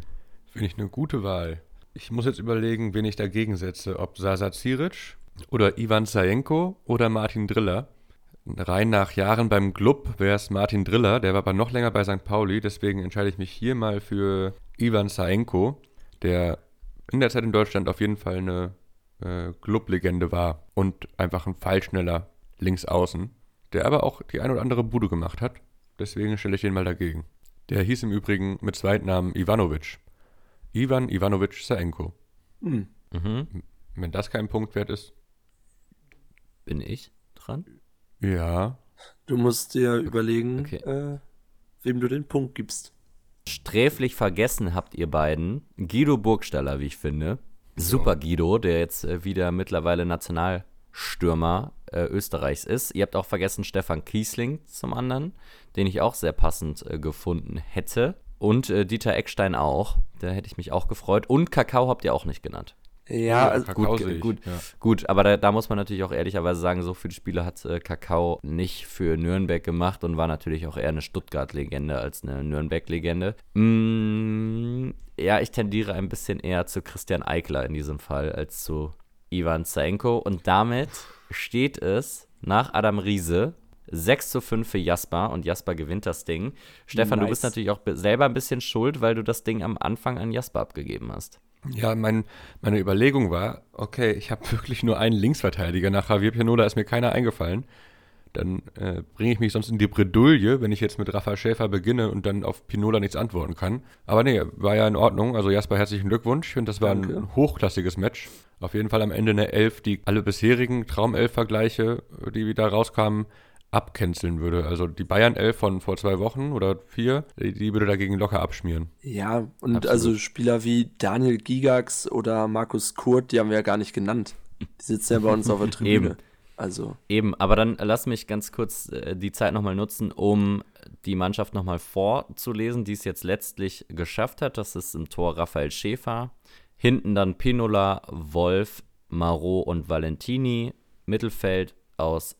D: Finde ich eine gute Wahl. Ich muss jetzt überlegen, wen ich dagegen setze. Ob Sasa Ziric oder Ivan Zajenko oder Martin Driller. Rein nach Jahren beim Club wäre es Martin Driller. Der war aber noch länger bei St. Pauli. Deswegen entscheide ich mich hier mal für Ivan Zajenko, der in der Zeit in Deutschland auf jeden Fall eine äh, Club-Legende war und einfach ein Fallschneller links außen, der aber auch die ein oder andere Bude gemacht hat. Deswegen stelle ich ihn mal dagegen. Der hieß im Übrigen mit Zweitnamen Ivanovic. Ivan Ivanovic Saenko.
C: Hm.
B: Mhm.
D: Wenn das kein Punkt wert ist,
B: Bin ich dran?
D: Ja.
C: Du musst dir überlegen,
B: Okay.
C: äh, wem du den Punkt gibst.
B: Sträflich vergessen habt ihr beiden Guido Burgstaller, wie ich finde. Super Guido, der jetzt äh, wieder mittlerweile Nationalstürmer äh, Österreichs ist. Ihr habt auch vergessen Stefan Kiesling zum anderen, den ich auch sehr passend äh, gefunden hätte. Und äh, Dieter Eckstein auch. Da hätte ich mich auch gefreut. Und Kakao habt ihr auch nicht genannt.
C: Ja, also,
B: gut, gut.
D: Ja.
B: Gut, aber da, da muss man natürlich auch ehrlicherweise sagen, so viele Spiele hat äh, Kakao nicht für Nürnberg gemacht und war natürlich auch eher eine Stuttgart-Legende als eine Nürnberg-Legende. Mm, ja, ich tendiere ein bisschen eher zu Christian Eickler in diesem Fall als zu Ivan Zaenko und damit steht es nach Adam Riese 6 zu 5 für Jasper und Jasper gewinnt das Ding. Stefan, du
C: Nice.
B: bist natürlich auch be- selber ein bisschen schuld, weil du das Ding am Anfang an Jasper abgegeben hast.
D: Ja, mein, meine Überlegung war, okay, ich habe wirklich nur einen Linksverteidiger. Nach Javier Pianola ist mir keiner eingefallen. Dann äh, bringe ich mich sonst in die Bredouille, wenn ich jetzt mit Rafa Schäfer beginne und dann auf Pinola nichts antworten kann. Aber nee, war ja in Ordnung. Also Jasper, herzlichen Glückwunsch. Ich finde, das war
C: Danke.
D: ein hochklassiges Match. Auf jeden Fall am Ende eine Elf, die alle bisherigen Traumelf-Vergleiche, die wieder rauskamen, abcanceln würde. Also die Bayern 11 von vor zwei Wochen oder vier, die, die würde dagegen locker abschmieren.
C: ja, und
B: Absolut.
C: also Spieler wie Daniel Gigax oder Markus Kurt, die haben wir ja gar nicht genannt. Die sitzen ja bei uns auf der Tribüne.
B: Eben.
C: Also,
B: Eben, aber dann lass mich ganz kurz äh, die Zeit nochmal nutzen, um die Mannschaft nochmal vorzulesen, die es jetzt letztlich geschafft hat. Das ist im Tor Raphael Schäfer. Hinten dann Pinola, Wolf, Marot und Valentini. Mittelfeld aus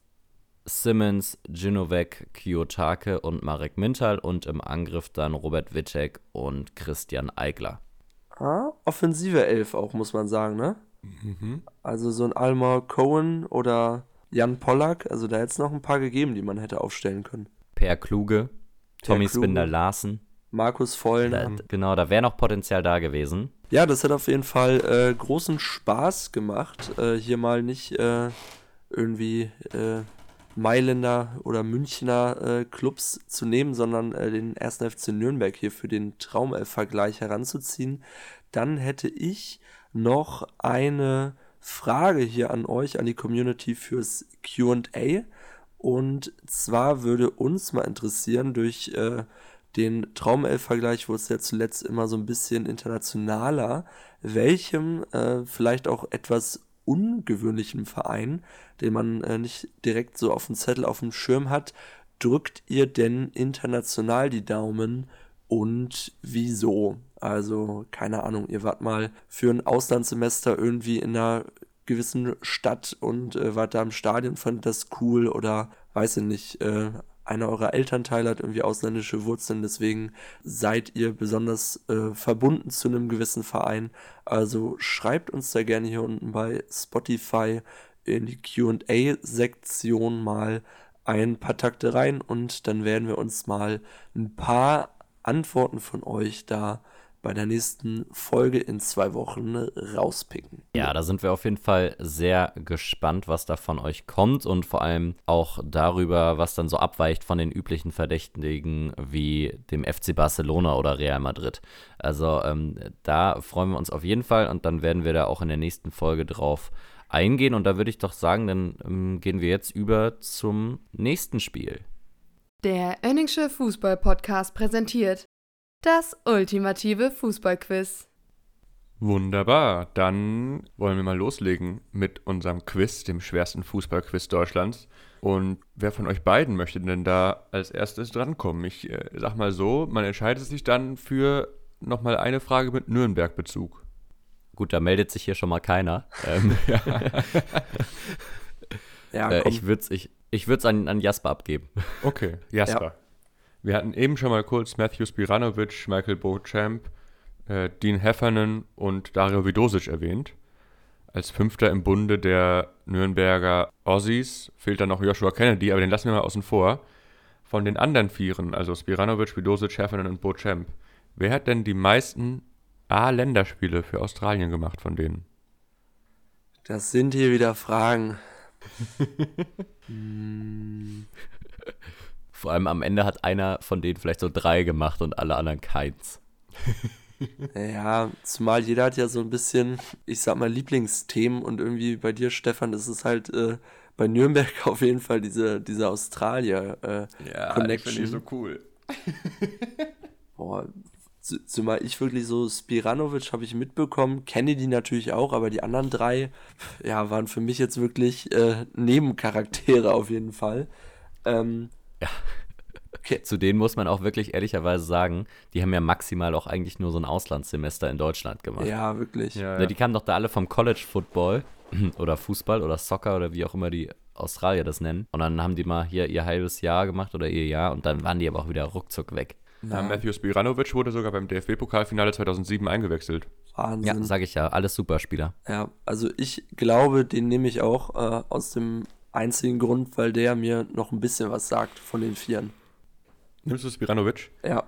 B: Simmons, Ginnovek, Kiyotake und Marek Mintal. Und im Angriff dann Robert Wittek und Christian Eigler.
C: ah, offensive Elf auch, muss man sagen, ne?
D: Mhm.
C: Also so ein Almar Cohen oder Jan Pollack, also da hätte es noch ein paar gegeben, die man hätte aufstellen können.
B: Per Kluge, Tommy
C: Kluge.
B: Spinder Larsen.
C: Markus Vollner.
B: Da, genau, da wäre noch Potenzial da gewesen.
C: Ja, das hat auf jeden Fall äh, großen Spaß gemacht, äh, hier mal nicht äh, irgendwie äh, Mailänder oder Münchner äh, Clubs zu nehmen, sondern äh, den 1. FC Nürnberg hier für den Traumelf-Vergleich heranzuziehen. Dann hätte ich noch eine Frage hier an euch, an die Community fürs QA. Und zwar würde uns mal interessieren, durch äh, den Traumelf-Vergleich wurde es ja zuletzt immer so ein bisschen internationaler. Welchem äh, vielleicht auch etwas ungewöhnlichen Verein, den man äh, nicht direkt so auf dem Zettel auf dem Schirm hat, drückt ihr denn international die Daumen und wieso? Also, keine Ahnung, ihr wart mal für ein Auslandssemester irgendwie in einer gewissen Stadt und äh, wart da im Stadion, fand das cool oder weiß ich nicht, äh, einer eurer Elternteile hat irgendwie ausländische Wurzeln, deswegen seid ihr besonders äh, verbunden zu einem gewissen Verein. Also schreibt uns da gerne hier unten bei Spotify in die QA-Sektion mal ein paar Takte rein und dann werden wir uns mal ein paar Antworten von euch da bei der nächsten Folge in zwei Wochen rauspicken.
B: Ja, da sind wir auf jeden Fall sehr gespannt, was da von euch kommt und vor allem auch darüber, was dann so abweicht von den üblichen Verdächtigen wie dem FC Barcelona oder Real Madrid. Also ähm, da freuen wir uns auf jeden Fall und dann werden wir da auch in der nächsten Folge drauf eingehen und da würde ich doch sagen, dann ähm, gehen wir jetzt über zum nächsten Spiel.
E: Der Önningsche Fußball-Podcast präsentiert das ultimative Fußballquiz.
D: Wunderbar, dann wollen wir mal loslegen mit unserem Quiz, dem schwersten Fußballquiz Deutschlands. Und wer von euch beiden möchte denn da als erstes drankommen? Ich äh, sag mal so, man entscheidet sich dann für nochmal eine Frage mit Nürnberg-Bezug.
B: Gut, da meldet sich hier schon mal keiner. Ähm,
C: Ja,
B: äh, ich würde es ich, ich würd's an, an Jasper abgeben.
D: Okay, Jasper. Wir hatten eben schon mal kurz Matthew Spiranovic, Michael Beauchamp, äh, Dean Heffernan und Dario Vidosic erwähnt. Als Fünfter im Bunde der Nürnberger Aussies fehlt dann noch Joshua Kennedy, aber den lassen wir mal außen vor. Von den anderen Vieren, also Spiranovic, Vidosic, Heffernan und Beauchamp, wer hat denn die meisten A-Länderspiele für Australien gemacht von denen?
C: Das sind hier wieder Fragen.
B: Vor allem am Ende hat einer von denen vielleicht so drei gemacht und alle anderen keins.
C: Ja, zumal jeder hat ja so ein bisschen, ich sag mal, Lieblingsthemen und irgendwie bei dir, Stefan, ist es halt äh, bei Nürnberg auf jeden Fall diese, diese Australier äh, Connection.
D: cool.
C: Boah, zu- zumal ich wirklich so Spiranovic habe ich mitbekommen, Kennedy natürlich auch, aber die anderen drei, ja, waren für mich jetzt wirklich äh, Nebencharaktere auf jeden Fall. Ähm,
B: Zu denen muss man auch wirklich ehrlicherweise sagen, die haben ja maximal auch eigentlich nur so ein Auslandssemester in Deutschland gemacht.
C: ja, wirklich.
D: Ja,
B: Ne, Die kamen doch da alle vom College Football oder Fußball oder Soccer oder wie auch immer die Australier das nennen. Und dann haben die mal hier ihr halbes Jahr gemacht oder ihr Jahr und dann waren die aber auch wieder ruckzuck weg.
D: Ja, Matthew Spiranovic wurde sogar beim DFB-Pokalfinale 2007 eingewechselt.
B: Ja,
C: Wahnsinn.
B: sag ich ja, alles Superspieler.
C: Ja, also ich glaube, den nehme ich auch äh, aus dem einzigen Grund, weil der mir noch ein bisschen was sagt von den Vieren.
D: Nimmst du Spiranovic?
C: Ja,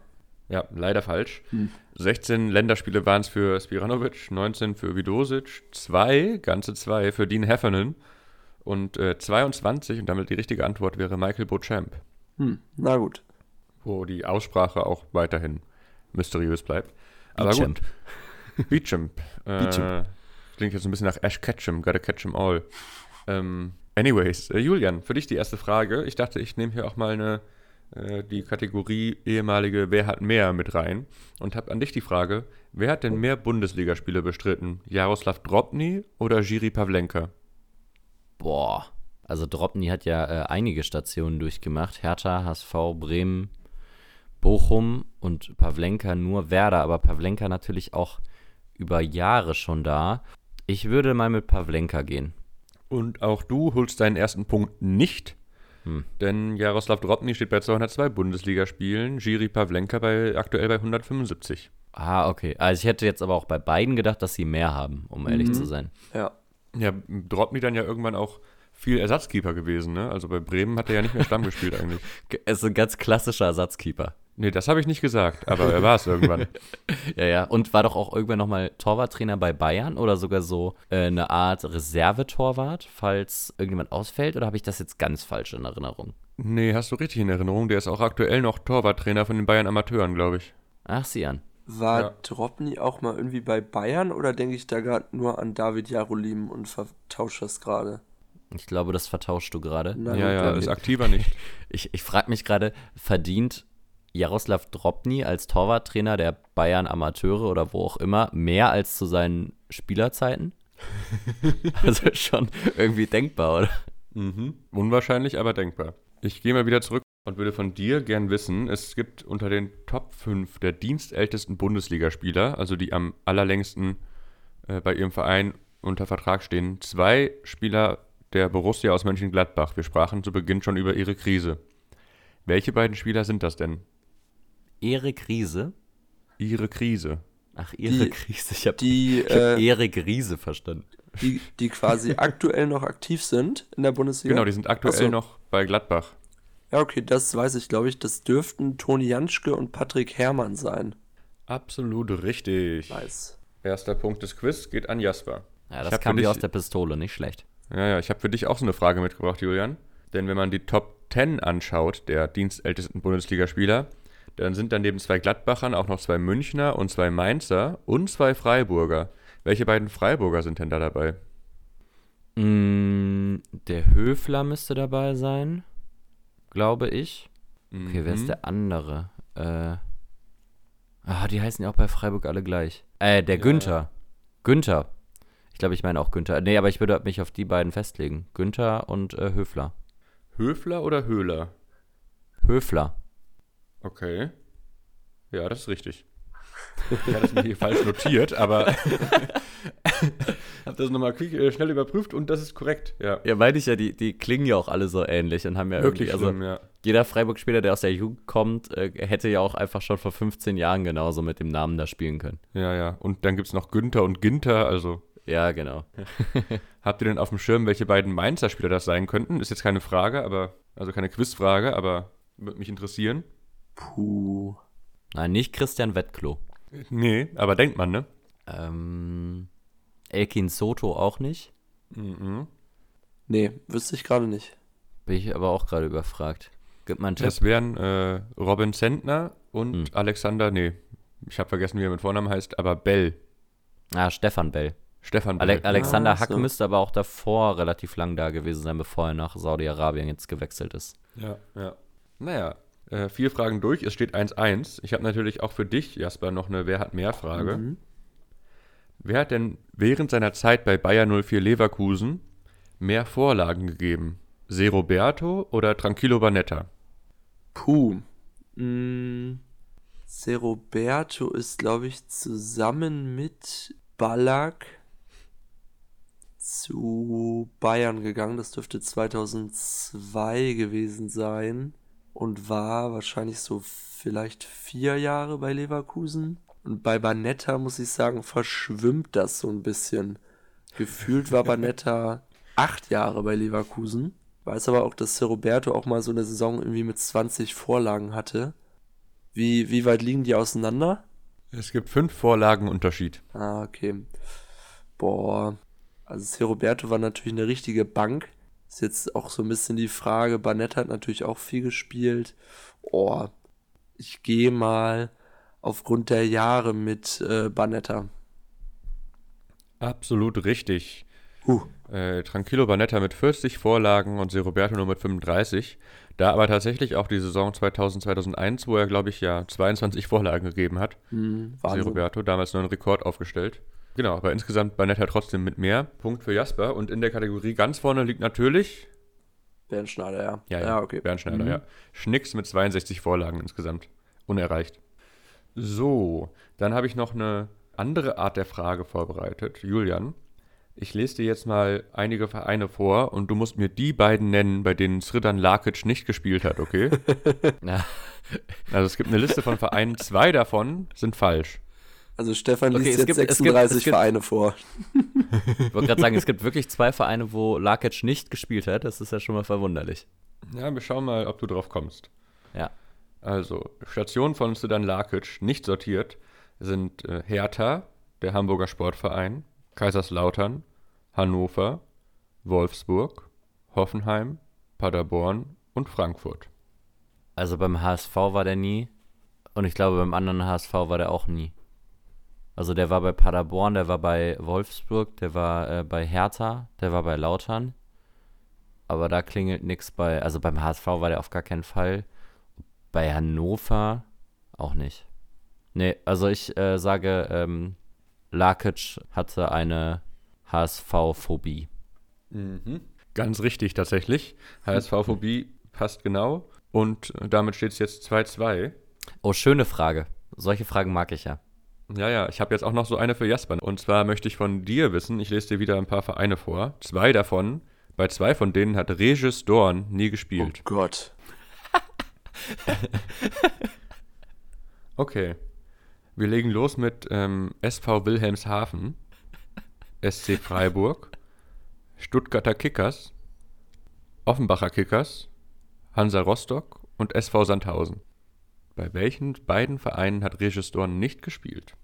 D: Ja, leider falsch.
C: Hm.
D: 16 Länderspiele waren es für Spiranovic, 19 für Vidosic, zwei, ganze zwei für Dean Heffernan und äh, 22, und damit die richtige Antwort wäre Michael Beauchamp,
C: hm, na gut.
D: wo die Aussprache auch weiterhin mysteriös bleibt. Aber
B: Beauchamp.
D: gut, Beauchamp. Äh,
B: Beauchamp.
D: klingt jetzt ein bisschen nach Ash Ketchum, gotta catch 'em all. Ähm, anyways, äh, Julian, für dich die erste Frage. Ich dachte, ich nehme hier auch mal eine, äh, die Kategorie ehemalige Wer hat mehr mit rein und habe an dich die Frage, wer hat denn mehr Bundesligaspiele bestritten? Jaroslav Drobny oder Jiri Pavlenka?
B: Boah. Also Dropny hat ja äh, einige Stationen durchgemacht. Hertha, HSV, Bremen, Bochum und Pavlenka nur Werder. Aber Pavlenka natürlich auch über Jahre schon da. Ich würde mal mit Pavlenka gehen.
D: Und auch du holst deinen ersten Punkt nicht,
B: Hm.
D: denn Jaroslav Drobny steht bei 202 Bundesligaspielen, Jiri Pavlenka bei, aktuell bei 175.
B: Ah, okay. Also ich hätte jetzt aber auch bei beiden gedacht, dass sie mehr haben, um ehrlich
C: Mhm.
B: zu sein.
C: Ja,
D: Ja, Drobny dann ja irgendwann auch viel Ersatzkeeper gewesen, ne? Also bei Bremen hat er ja nicht mehr Stamm gespielt eigentlich.
B: Er ist ein ganz klassischer Ersatzkeeper.
D: Nee, das habe ich nicht gesagt, aber er war es irgendwann.
B: Ja, ja. Und war doch auch irgendwann nochmal Torwarttrainer bei Bayern oder sogar so äh, eine Art Reservetorwart, falls irgendjemand ausfällt? Oder habe ich das jetzt ganz falsch in Erinnerung?
D: Nee, hast du richtig in Erinnerung. Der ist auch aktuell noch Torwarttrainer von den Bayern Amateuren, glaube ich.
B: Ach, sieh an.
C: war
D: Ja.
C: Dropny auch mal irgendwie bei Bayern oder denke ich da gerade nur an David Jarolim und vertausche das gerade?
B: Ich glaube, das vertauschst du gerade.
D: Ja, ja, ist aktiver nicht.
B: Ich, ich frage mich gerade, verdient Jaroslav Drobny als Torwarttrainer der Bayern Amateure oder wo auch immer mehr als zu seinen Spielerzeiten? also schon irgendwie denkbar, oder?
D: Mhm. Unwahrscheinlich, aber denkbar. Ich gehe mal wieder zurück und würde von dir gern wissen, es gibt unter den Top 5 der dienstältesten Bundesligaspieler, also die am allerlängsten äh, bei ihrem Verein unter Vertrag stehen, zwei Spieler der Borussia aus Mönchengladbach. Wir sprachen zu Beginn schon über ihre Krise. Welche beiden Spieler sind das denn?
B: Erik Riese?
D: Ihre Krise.
B: Ach, ihre
C: Die-
B: Krise. Ich habe hab
C: äh,
B: Erik Riese verstanden.
C: die, die quasi aktuell noch aktiv sind in der Bundesliga.
D: Genau, die sind aktuell
C: so.
D: noch bei Gladbach.
C: Ja, okay, das weiß ich, glaube ich. Das dürften Toni Janschke und Patrick Herrmann sein.
D: Absolut richtig.
C: Nice.
D: Erster Punkt des Quiz geht an Jasper.
B: Ja, das kam
D: dich-
B: aus der Pistole, nicht schlecht.
D: Ja, ja, ich habe für dich auch so eine Frage mitgebracht, Julian. Denn wenn man die Top 10 anschaut, der dienstältesten Bundesligaspieler, dann sind dann neben zwei Gladbachern auch noch zwei Münchner und zwei Mainzer und zwei Freiburger. Welche beiden Freiburger sind denn da dabei?
B: Mm, der Höfler müsste dabei sein, glaube ich. Okay, wer
D: Mhm.
B: ist der andere? Äh, ah, die heißen ja auch bei Freiburg alle gleich. Äh, der
D: Ja,
B: Günther. Günther. Ich glaube, ich meine auch Günther. Nee, aber ich würde mich auf die beiden festlegen. Günther und äh, Höfler.
D: Höfler oder Höhler?
B: Höfler.
D: Okay. Ja, das ist richtig. Ich hatte es mir hier falsch notiert, aber habe das nochmal äh, schnell überprüft und das ist korrekt. Ja,
B: Ja, meine ich ja, die, die klingen ja auch alle so ähnlich und haben ja
D: wirklich
B: also
D: schlimm, ja.
B: jeder Freiburg-Spieler, der aus der Jugend kommt, äh, hätte ja auch einfach schon vor 15 Jahren genauso mit dem Namen da spielen können.
D: Ja, ja. Und dann gibt es noch Günther und Ginter, also
B: Ja, genau.
D: Habt ihr denn auf dem Schirm, welche beiden Mainzer Spieler das sein könnten? Ist jetzt keine Frage, aber also keine Quizfrage, aber würde mich interessieren.
C: Puh.
B: Nein, nicht Christian Wettklo.
D: Nee, aber denkt man, ne?
B: Ähm, Elkin Soto auch nicht.
D: Mhm.
C: Nee, wüsste ich gerade nicht.
B: Bin ich aber auch gerade überfragt. Gib mal einen Tipp.
D: Das wären äh, Robin Zentner und
B: Hm.
D: Alexander, nee, ich habe vergessen, wie er mit Vornamen heißt, aber Bell.
B: Ah, Stefan Bell.
D: Stefan Bell.
B: Ale Alexander
C: Ah,
B: Hack
C: so.
B: müsste aber auch davor relativ lang da gewesen sein, bevor er nach Saudi-Arabien jetzt gewechselt ist.
D: Ja, ja. Naja, äh, vier Fragen durch, es steht 1-1. Ich habe natürlich auch für dich, Jasper, noch eine Wer hat mehr Frage.
C: Mhm.
D: Wer hat denn während seiner Zeit bei Bayer 04 Leverkusen mehr Vorlagen gegeben? Se Roberto oder Tranquillo Banetta?
C: Puh. Mm, Se Roberto ist, glaube ich, zusammen mit Ballack zu Bayern gegangen. Das dürfte 2002 gewesen sein. Und war wahrscheinlich so vielleicht vier Jahre bei Leverkusen. Und bei Banetta, muss ich sagen, verschwimmt das so ein bisschen. Gefühlt war Banetta acht Jahre bei Leverkusen. Weiß aber auch, dass Roberto auch mal so eine Saison irgendwie mit 20 Vorlagen hatte. Wie, wie weit liegen die auseinander?
D: Es gibt fünf Vorlagen Unterschied.
C: Ah, okay. Boah. Also Roberto war natürlich eine richtige Bank. Ist jetzt auch so ein bisschen die Frage. Banetta hat natürlich auch viel gespielt. Oh, ich gehe mal aufgrund der Jahre mit äh, Banetta.
D: Absolut richtig.
C: Huh.
D: Äh, Tranquillo Banetta mit 40 Vorlagen und Se Roberto nur mit 35. Da aber tatsächlich auch die Saison 2000, 2001, wo er, glaube ich, ja 22 Vorlagen gegeben hat.
C: Hm,
D: Se. Roberto, damals noch einen Rekord aufgestellt. Genau, aber insgesamt Banetta trotzdem mit mehr. Punkt für Jasper. Und in der Kategorie ganz vorne liegt natürlich
C: Bernd Schneider, ja.
D: Ja, ja,
C: ja okay.
D: Bernd Schneider,
C: Mhm.
D: ja. Schnicks mit 62 Vorlagen insgesamt. Unerreicht. So, dann habe ich noch eine andere Art der Frage vorbereitet. Julian, ich lese dir jetzt mal einige Vereine vor und du musst mir die beiden nennen, bei denen Sridan Lakic nicht gespielt hat, okay? Also es gibt eine Liste von Vereinen, zwei davon sind falsch.
C: Also Stefan
B: Okay,
C: liest
B: es
C: jetzt
B: gibt- es gibt-
C: 36
B: es gibt-
C: Vereine vor.
B: Ich wollte gerade sagen, es gibt wirklich zwei Vereine, wo Lakic nicht gespielt hat. Das ist ja schon mal verwunderlich.
D: Ja, wir schauen mal, ob du drauf kommst.
B: Ja.
D: Also, Stationen von Sridan Lakic nicht sortiert sind äh, Hertha, der Hamburger Sportverein, Kaiserslautern, Hannover, Wolfsburg, Hoffenheim, Paderborn und Frankfurt.
B: Also beim HSV war der nie. Und ich glaube, beim anderen HSV war der auch nie. Also der war bei Paderborn, der war bei Wolfsburg, der war äh, bei Hertha, der war bei Lautern. Aber da klingelt nichts bei, also beim HSV war der auf gar keinen Fall. Bei Hannover Auch nicht. Nee, also ich äh, sage, ähm, Lakic hatte eine HSV-Phobie.
D: Mhm. Ganz richtig tatsächlich. HSV-Phobie passt genau. Und damit steht es jetzt 2-2.
B: Oh, schöne Frage. Solche Fragen mag ich ja.
D: Ja, ja, ich habe jetzt auch noch so eine für Jasper. Und zwar möchte ich von dir wissen, ich lese dir wieder ein paar Vereine vor. Zwei davon, bei zwei von denen hat Regis Dorn nie
C: Oh
D: gespielt.
C: Gott.
D: Okay. Wir legen los mit ähm, SV Wilhelmshaven, SC Freiburg, Stuttgarter Kickers, Offenbacher Kickers, Hansa Rostock und SV Sandhausen. Bei welchen beiden Vereinen hat Regis Dorn nicht gespielt?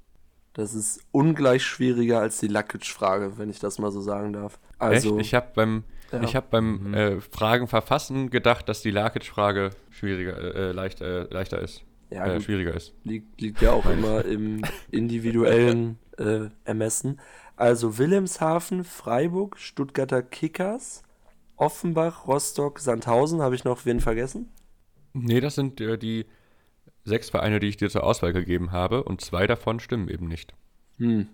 C: Das ist ungleich schwieriger als die Lakic-Frage, wenn ich das mal so sagen darf. Also,
D: Echt? Ich habe beim,
C: Ja.
D: ich hab beim äh, Fragen verfassen gedacht, dass die Lakic-Frage schwieriger, äh, leichter, äh, leichter ist.
C: ja,
D: äh, schwieriger ist.
C: liegt, liegt ja auch immer im individuellen äh, Ermessen. Also Wilhelmshaven, Freiburg, Stuttgarter Kickers, Offenbach, Rostock, Sandhausen. Habe ich noch wen vergessen?
D: Nee, das sind äh, die sechs Vereine, die ich dir zur Auswahl gegeben habe und zwei davon stimmen eben nicht.
C: Hm.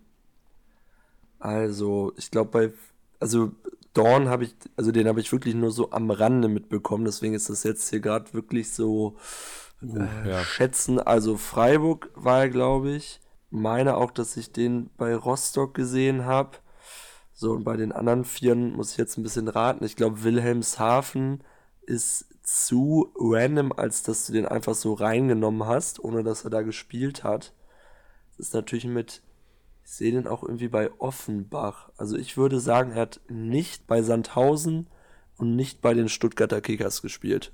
C: Also, ich glaube bei, also Dorn habe ich, also den habe ich wirklich nur so am Rande mitbekommen, deswegen ist das jetzt hier gerade wirklich so äh,
D: ja.
C: schätzen. Also Freiburg war glaube ich. Meine auch, dass ich den bei Rostock gesehen habe. So, und bei den anderen Vieren muss ich jetzt ein bisschen raten. Ich glaube, Wilhelmshaven ist zu random, als dass du den einfach so reingenommen hast, ohne dass er da gespielt hat. Das ist natürlich mit ich sehe den auch irgendwie bei Offenbach. Also ich würde sagen, er hat nicht bei Sandhausen und nicht bei den Stuttgarter Kickers gespielt.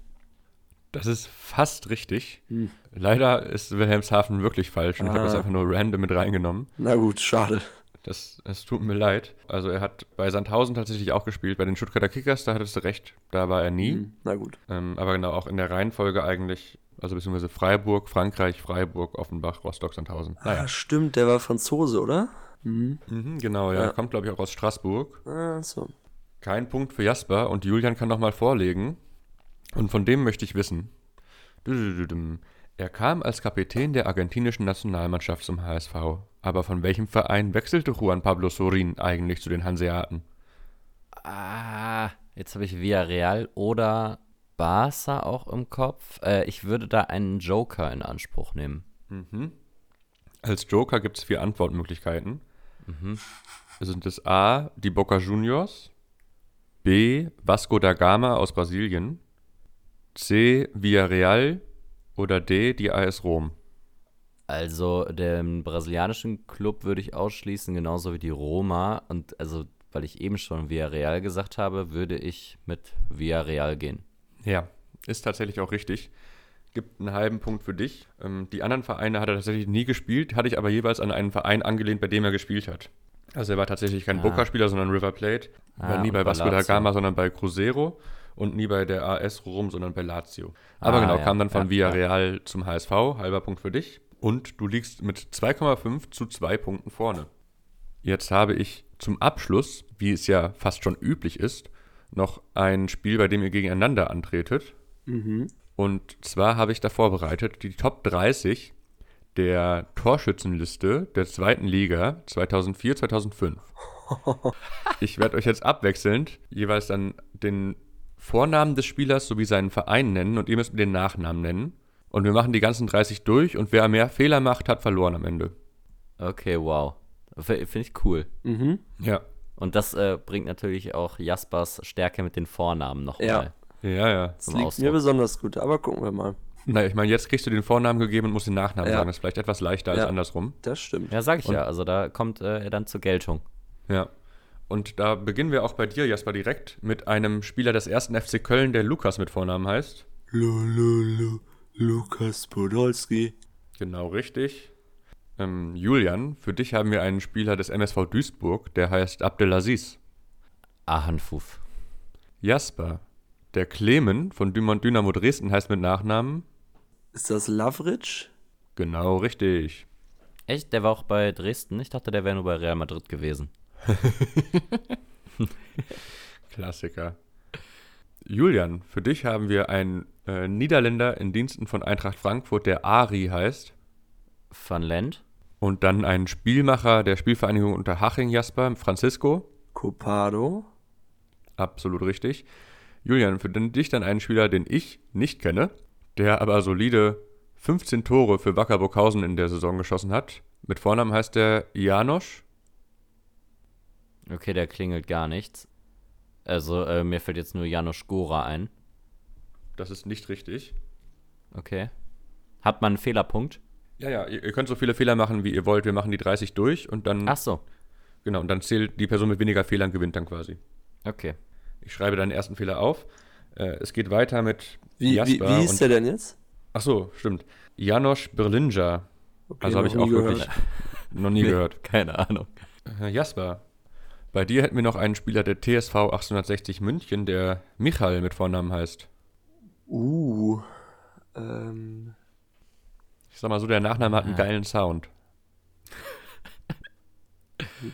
D: Das ist fast richtig.
C: Hm.
D: Leider ist Wilhelmshaven wirklich falsch und ich habe das
C: Ah.
D: einfach nur random mit reingenommen.
C: Na gut, schade.
D: Das, das tut mir leid. Also er hat bei Sandhausen tatsächlich auch gespielt. Bei den Stuttgarter Kickers, da hattest du recht, da war er nie.
C: Hm, Na gut.
D: Ähm, aber genau, auch in der Reihenfolge eigentlich, also beziehungsweise Freiburg, Frankreich, Freiburg, Offenbach, Rostock, Sandhausen. Naja.
C: Ah, stimmt, der war Franzose, oder? Mhm.
D: Mhm, genau, ja.
C: Ja.
D: Kommt, glaube ich, auch aus Straßburg.
C: Ah, so.
D: Kein Punkt für Jasper und Julian kann nochmal vorlegen. Und von dem möchte ich wissen. Er kam als Kapitän der argentinischen Nationalmannschaft zum HSV. Aber von welchem Verein wechselte Juan Pablo Sorin eigentlich zu den Hanseaten?
B: Ah, jetzt habe ich Villarreal oder Barca auch im Kopf. Äh, ich würde da einen Joker in Anspruch nehmen.
D: Mhm. Als Joker gibt es vier Antwortmöglichkeiten. Sind es A, die Boca Juniors, B, Vasco da Gama aus Brasilien, C, Villarreal oder D, die AS Rom?
B: Also den brasilianischen Club würde ich ausschließen, genauso wie die Roma. Und also, weil ich eben schon Villarreal gesagt habe, würde ich mit Villarreal gehen.
D: Ja, ist tatsächlich auch richtig. Gibt einen halben Punkt für dich. Ähm, die anderen Vereine hat er tatsächlich nie gespielt, hatte ich aber jeweils an einen Verein angelehnt, bei dem er gespielt hat. Also er war tatsächlich kein
B: Ah.
D: Boca-Spieler, sondern River Plate. War
B: Ah,
D: nie
B: und
D: bei Vasco da. Gama, sondern bei Cruzeiro und nie bei der AS Rom, sondern bei Lazio. Aber
B: Ah,
D: genau,
B: ja,
D: kam dann von
B: ja,
D: Villarreal zum HSV, halber Punkt für dich. Und du liegst mit 2,5 zu 2 Punkten vorne. Jetzt habe ich zum Abschluss, wie es ja fast schon üblich ist, noch ein Spiel, bei dem ihr gegeneinander antretet.
C: Mhm.
D: Und zwar habe ich da vorbereitet die Top 30 der Torschützenliste der zweiten Liga 2004, 2005. Ich werde euch jetzt abwechselnd jeweils dann den Vornamen des Spielers sowie seinen Verein nennen und ihr müsst mir den Nachnamen nennen. Und wir machen die ganzen 30 durch und wer mehr Fehler macht, hat verloren am Ende.
B: Okay, wow. Finde ich cool.
C: Mhm.
D: Ja.
B: Und das äh, bringt natürlich auch Jaspers Stärke mit den Vornamen nochmal.
C: Ja.
D: Ja, ja.
C: Das liegt
B: Ausdruck.
C: mir besonders gut, aber gucken wir mal.
D: Na, ich meine, jetzt kriegst du den Vornamen gegeben und musst den Nachnamen
C: Ja.
D: sagen. Das ist vielleicht etwas leichter als
C: Ja.
D: andersrum.
C: Das stimmt.
B: Ja, sag ich
D: Und-
B: ja. Also da kommt äh, er dann zur Geltung.
D: Ja. Und da beginnen wir auch bei dir, Jasper, direkt mit einem Spieler des ersten FC Köln, der Lukas mit Vornamen heißt.
C: Lululu, Lukas Podolski.
D: Genau richtig. Ähm, Julian, für dich haben wir einen Spieler des MSV Duisburg, der heißt Abdelaziz.
B: Ahanfuf.
D: Jasper, der Clemen von Dymon Dynamo Dresden heißt mit Nachnamen.
C: Ist das Lavric?
D: Genau richtig.
B: Echt? Der war auch bei Dresden? Ich dachte, der wäre nur bei Real Madrid gewesen.
D: Klassiker. Julian, für dich haben wir einen äh, Niederländer in Diensten von Eintracht Frankfurt, der Ari heißt.
B: Van Lent.
D: Und dann ein Spielmacher der Spielvereinigung unter Haching, Jasper, Francisco.
C: Copado.
D: Absolut richtig. Julian, für dich dann einen Spieler, den ich nicht kenne, der aber solide 15 Tore für Wacker Burghausen in der Saison geschossen hat. Mit Vornamen heißt er Janosch.
B: Okay, der klingelt gar nichts. Also, äh, mir fällt jetzt nur Janusz Gora ein.
D: Das ist nicht richtig.
B: Okay. Hat man einen Fehlerpunkt?
D: Ja, ja, ihr, ihr könnt so viele Fehler machen, wie ihr wollt. Wir machen die 30 durch und dann,
B: Ach so.
D: genau, und dann zählt die Person mit weniger Fehlern gewinnt dann quasi.
B: Okay.
D: Ich schreibe deinen ersten Fehler auf. Äh, es geht weiter mit
C: Wie, wie,
D: Jasper
C: wie hieß
D: und,
C: der denn jetzt?
D: Ach so, stimmt. Janosch Berlinger.
C: Okay,
D: Also habe ich auch
C: nie
D: wirklich
C: gehört.
D: noch nie gehört.
B: Keine Ahnung.
D: Äh, Jasper, bei dir hätten wir noch einen Spieler der TSV 1860 München, der Michael mit Vornamen heißt.
C: Uh. Ähm,
D: Ich sag mal so, der Nachname hat einen geilen Sound.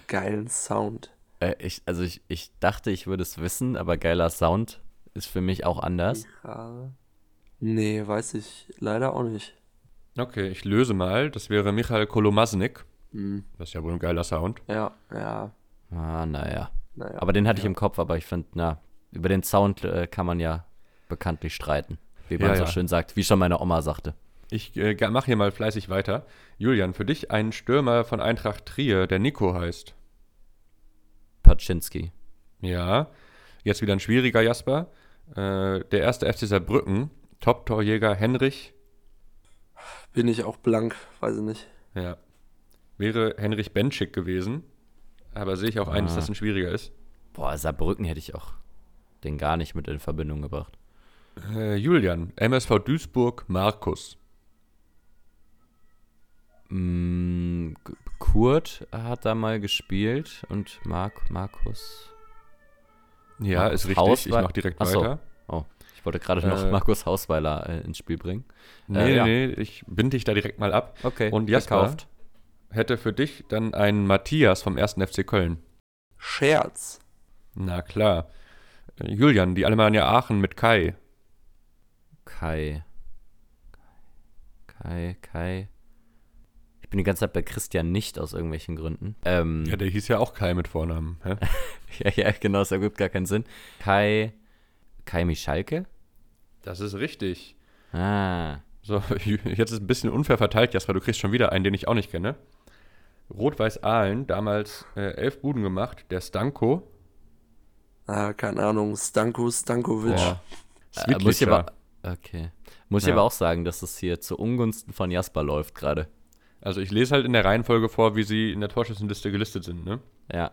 C: geilen Sound.
B: Äh, ich, also, ich, ich dachte, ich würde es wissen, aber geiler Sound ist für mich auch anders.
C: Ja. Nee, weiß ich leider auch nicht.
D: Okay, ich löse mal. Das wäre Michael Kolomasnik.
C: Hm.
D: Das ist ja wohl ein geiler Sound.
C: Ja, ja,
B: Ah, naja.
C: naja.
B: Aber den hatte ich im Kopf, aber ich finde, na, über den Sound äh, kann man ja bekanntlich streiten. Wie man
D: Ja,
B: so
D: ja.
B: schön sagt, wie schon meine Oma sagte.
D: Ich äh, mache hier mal fleißig weiter. Julian, für dich ein Stürmer von Eintracht Trier, der Nico heißt.
B: Paczynski.
D: Ja. Jetzt wieder ein schwieriger Jasper. Äh, der erste FC Saarbrücken, Top-Torjäger Henrich.
C: Bin ich auch blank, weiß ich nicht.
D: Ja. Wäre Henrich Benschik gewesen. Aber sehe ich auch ein, dass
B: Ah.
D: das ein schwieriger ist.
B: Boah, Saarbrücken hätte ich auch den gar nicht mit in Verbindung gebracht.
D: Äh, Julian, MSV Duisburg, Markus.
B: Mm, Kurt hat da mal gespielt und Mark, Markus.
D: Ja,
B: Markus
D: ist richtig. Ich
B: Hauswei-
D: mache direkt
B: Ach so.
D: weiter.
B: Oh, ich wollte gerade noch
D: Äh,
B: Markus Hausweiler äh, ins Spiel bringen.
D: Nee,
B: Äh, ja.
D: nee, ich binde dich da direkt mal ab.
B: Okay,
D: Und Jasper?
B: gekauft.
D: Hätte für dich dann einen Matthias vom 1. FC Köln.
C: Scherz.
D: Na klar. Äh, Julian, die Alemannia Aachen mit Kai.
B: Kai. Kai, Kai. Ich bin die ganze Zeit bei Christian nicht aus irgendwelchen Gründen. Ähm,
D: Ja, der hieß ja auch Kai mit Vornamen. Hä?
B: ja, ja, genau, es ergibt gar keinen Sinn. Kai. Kai Michalke?
D: Das ist richtig.
B: Ah.
D: So, jetzt ist ein bisschen unfair verteilt, Jasper. Du kriegst schon wieder einen, den ich auch nicht kenne. Rot-Weiß Aalen, damals äh, elf Buden gemacht. Der Stanko.
C: Ah, keine Ahnung. Stanko Stankovic.
D: Boah.
B: Äh, muss ich aber, okay. Muss ich
D: Ja.
B: aber auch sagen, dass es hier zu Ungunsten von Jasper läuft gerade.
D: Also ich lese halt in der Reihenfolge vor, wie sie in der Torschützenliste gelistet sind. Ne?
B: Ja.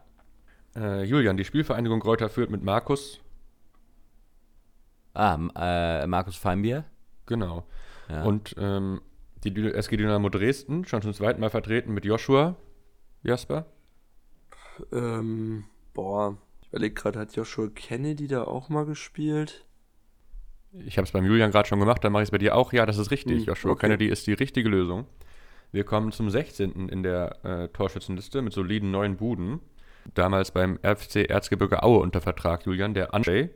D: Äh, Julian, die Spielvereinigung Kräuter führt mit Markus.
B: Ah, äh, Markus Feinbier?
D: Genau.
B: Ja.
D: Und ähm, die SG Dynamo Dresden, schon zum zweiten Mal vertreten mit Joshua. Jasper.
C: Ähm, boah. Ich überlege gerade, hat Joshua Kennedy da auch mal gespielt?
D: Ich habe es beim Julian gerade schon gemacht, dann mache ich es bei dir auch. Ja, das ist richtig.
C: Hm,
D: Joshua
C: okay.
D: Kennedy ist die richtige Lösung. Wir kommen zum 16. in der äh, Torschützenliste mit soliden neun Buden. Damals beim FC Erzgebirge Aue unter Vertrag, Julian, der Andrzej.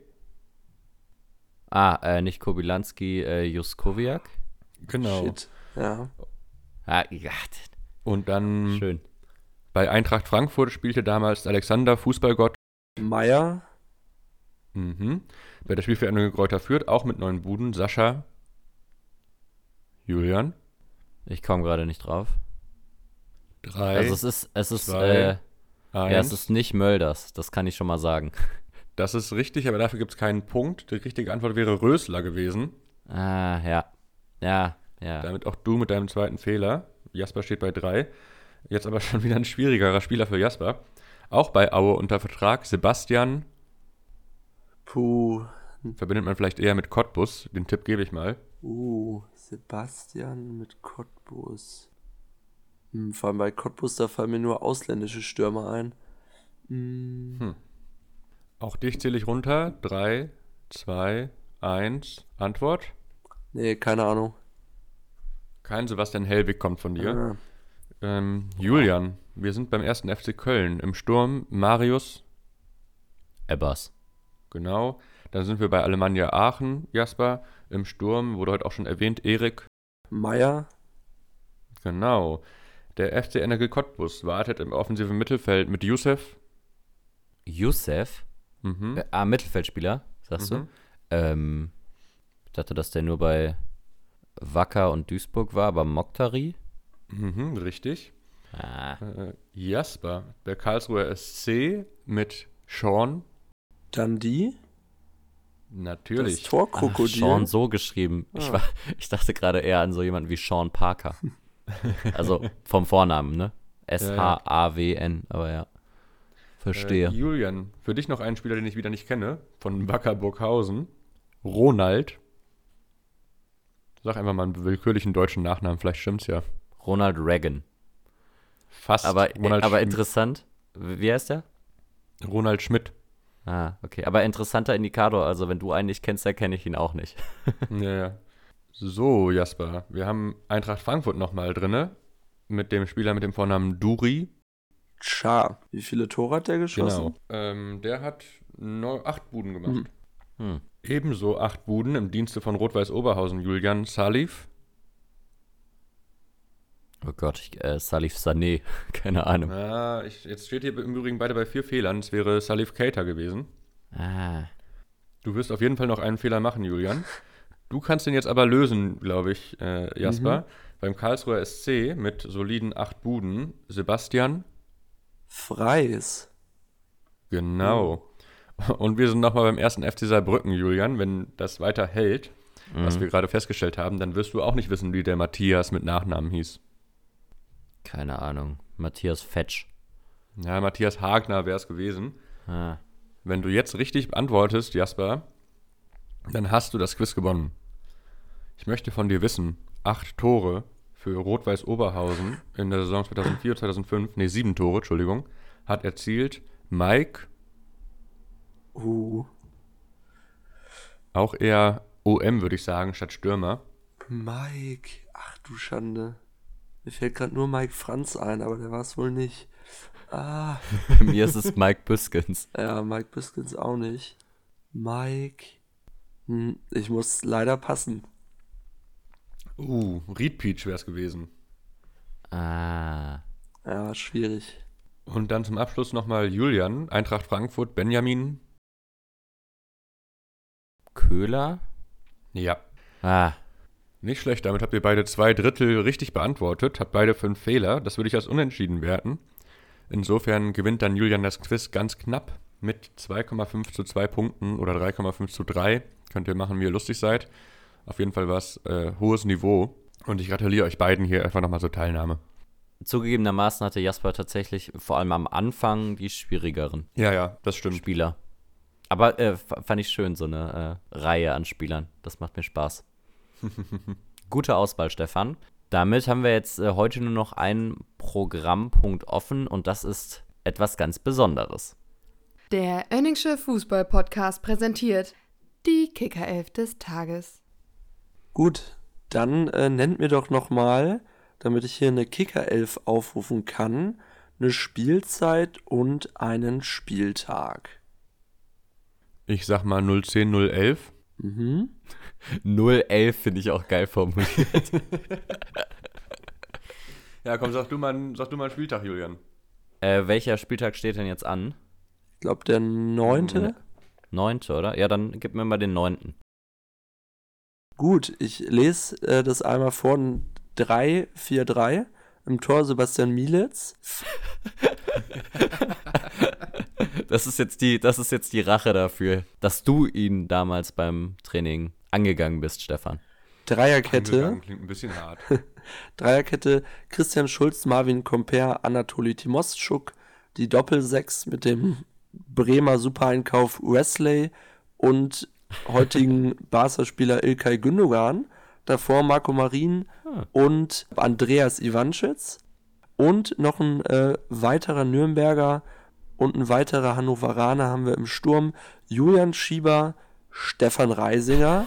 B: Ah, äh, nicht Kobilanski, äh, Juskowiak?
D: Genau.
C: Shit. Ja.
B: Ah, ja,
D: Und dann
B: schön.
D: bei Eintracht Frankfurt spielte damals Alexander, Fußballgott.
C: Meier.
D: Mhm. Bei der Spielvereinigung Kräuter führt auch mit neun Buden. Sascha. Julian.
B: Ich komme gerade nicht drauf.
D: Drei.
B: Also es ist, es ist,
D: zwei,
B: äh, ja, es ist nicht Mölders, das kann ich schon mal sagen.
D: Das ist richtig, aber dafür gibt es keinen Punkt. Die richtige Antwort wäre Rösler gewesen.
B: Ah, ja. Ja, ja.
D: Damit auch du mit deinem zweiten Fehler. Jasper steht bei drei. Jetzt aber schon wieder ein schwierigerer Spieler für Jasper. Auch bei Aue unter Vertrag. Sebastian
C: Puh.
D: verbindet man vielleicht eher mit Cottbus. Den Tipp gebe ich mal.
C: Uh, Sebastian mit Cottbus. Hm, vor allem bei Cottbus, da fallen mir nur ausländische Stürmer ein. Hm,
D: Auch dich zähle ich runter. Drei, zwei, eins. Antwort.
C: nee, keine Ahnung.
D: Kein Sebastian Hellwig kommt von dir.
C: Ah,
D: Ähm, Julian, wir sind beim ersten FC Köln. Im Sturm Marius,
B: Ebbers.
D: Genau. Dann sind wir bei Alemannia Aachen, Jasper. Im Sturm wurde heute auch schon erwähnt, Erik.
C: Meier,
D: Genau. Der FC Energie Cottbus wartet im offensiven Mittelfeld mit Youssef.
B: Youssef?
D: Mhm.
B: Äh, ah, Mittelfeldspieler, sagst du?
D: Mhm.
B: Ähm, ich dachte, dass der nur bei Wacker und Duisburg war, aber Mokhtari?
D: Mhm, richtig.
B: Ah,
D: Äh, Jasper, der Karlsruher SC mit Sean.
C: Dann die,
D: Natürlich.
C: das Torkrokodil.
B: Sean so geschrieben. Ich,
C: Ah.
B: war, ich dachte gerade eher an so jemanden wie Sean Parker. also vom Vornamen, ne? S-H-A-W-N, aber ja. Verstehe.
D: Äh, Julian, für dich noch einen Spieler, den ich wieder nicht kenne, von Wacker Burghausen. Ronald. Sag einfach mal einen willkürlichen deutschen Nachnamen, vielleicht stimmt's ja.
B: Ronald Reagan.
D: Fast.
B: Aber,
D: Ronald,
B: aber interessant. Wie heißt der?
D: Ronald Schmidt.
B: Ah, okay. Aber interessanter Indikator. Also, wenn du einen nicht kennst, dann kenne ich ihn auch nicht.
D: Ja, ja. So, Jasper, wir haben Eintracht Frankfurt nochmal drinne. Mit dem Spieler mit dem Vornamen Duri.
C: Cha. Wie viele Tore hat der geschossen?
D: Genau. Ähm, der hat neu, acht Buden gemacht.
C: Hm.
B: Hm.
D: Ebenso acht Buden im Dienste von Rot-Weiß Oberhausen Julian Salif.
B: Oh Gott, ich, äh, Salif Sané. Keine Ahnung.
D: Ah, ich, jetzt steht hier im Übrigen beide bei vier Fehlern. Es wäre Salif Keita gewesen.
B: Ah.
D: Du wirst auf jeden Fall noch einen Fehler machen, Julian. Du kannst den jetzt aber lösen, glaube ich, äh, Jasper. Beim Karlsruher SC mit soliden acht Buden. Sebastian.
C: Freis.
D: Genau. Und wir sind nochmal beim ersten FC Saarbrücken, Julian. Wenn das weiter hält, was
B: Mhm.
D: wir gerade festgestellt haben, dann wirst du auch nicht wissen, wie der Matthias mit Nachnamen hieß.
B: Keine Ahnung. Matthias Fetsch.
D: Ja, Matthias Hagner wäre es gewesen.
B: Ah.
D: Wenn du jetzt richtig antwortest, Jasper, dann hast du das Quiz gewonnen. Ich möchte von dir wissen, acht Tore für Rot-Weiß Oberhausen in der Saison 2004, 2005, nee, sieben Tore, Entschuldigung, hat erzielt Mike,
C: Uh.
D: auch eher OM, würde ich sagen, statt Stürmer.
C: Mike. Ach du Schande. Mir fällt gerade nur Mike Franz ein, aber der war es wohl nicht. Ah.
B: Bei mir ist es Mike Biskins.
C: Ja, Mike Biskins auch nicht. Mike. Hm, ich muss leider passen.
D: Uh, Reed Peach wäre es gewesen.
B: Ah.
C: Ja, schwierig.
D: Und dann zum Abschluss nochmal Julian, Eintracht Frankfurt, Benjamin.
B: Köhler?
D: Ja.
B: Ah.
D: Nicht schlecht, damit habt ihr beide zwei Drittel richtig beantwortet, habt beide fünf Fehler. Das würde ich als unentschieden werten. Insofern gewinnt dann Julian das Quiz ganz knapp mit 2,5 zu 2 Punkten oder 3,5 zu 3. Könnt ihr machen, wie ihr lustig seid. Auf jeden Fall war es äh, hohes Niveau. Und ich gratuliere euch beiden hier einfach nochmal zur Teilnahme.
B: Zugegebenermaßen hatte Jasper tatsächlich vor allem am Anfang die schwierigeren
D: Ja, ja, das stimmt.
B: Spieler. Aber äh, fand ich schön, so eine äh, Reihe an Spielern. Das macht mir Spaß. Gute Auswahl, Stefan. Damit haben wir jetzt äh, heute nur noch einen Programmpunkt offen und das ist etwas ganz Besonderes.
E: Der Önningsche Fußball-Podcast präsentiert die Kickerelf des Tages.
C: Gut, dann äh, nennt mir doch nochmal, damit ich hier eine Kicker-Elf aufrufen kann, eine Spielzeit und einen Spieltag.
D: Ich sag mal 010, 011.
C: Mhm.
B: 011 finde ich auch geil formuliert.
D: Ja, komm, sag du mal, sag du mal einen Spieltag, Julian.
B: äh, welcher Spieltag steht denn jetzt an?
C: Ich glaube, der neunte.
B: Neunte, oder? Ja, dann gib mir mal den neunten.
C: Gut, ich lese äh, das einmal vor. 3-4-3. Im Tor Sebastian Mielitz.
B: Das ist jetzt die, das ist jetzt die Rache dafür, dass du ihn damals beim Training angegangen bist, Stefan.
C: Dreierkette.
D: Angegangen Klingt ein bisschen hart.
C: Dreierkette Christian Schulz, Marvin Comper, Anatoli Timoschuk, die Doppelsechs mit dem Bremer Supereinkauf Wesley und heutigen Barca-Spieler Ilkay Gündogan. Davor Marco Marin
B: Ah.
C: und Andreas Ivanschitz. Und noch ein äh, weiterer Nürnberger und ein weiterer Hannoveraner haben wir im Sturm. Julian Schieber, Stefan Reisinger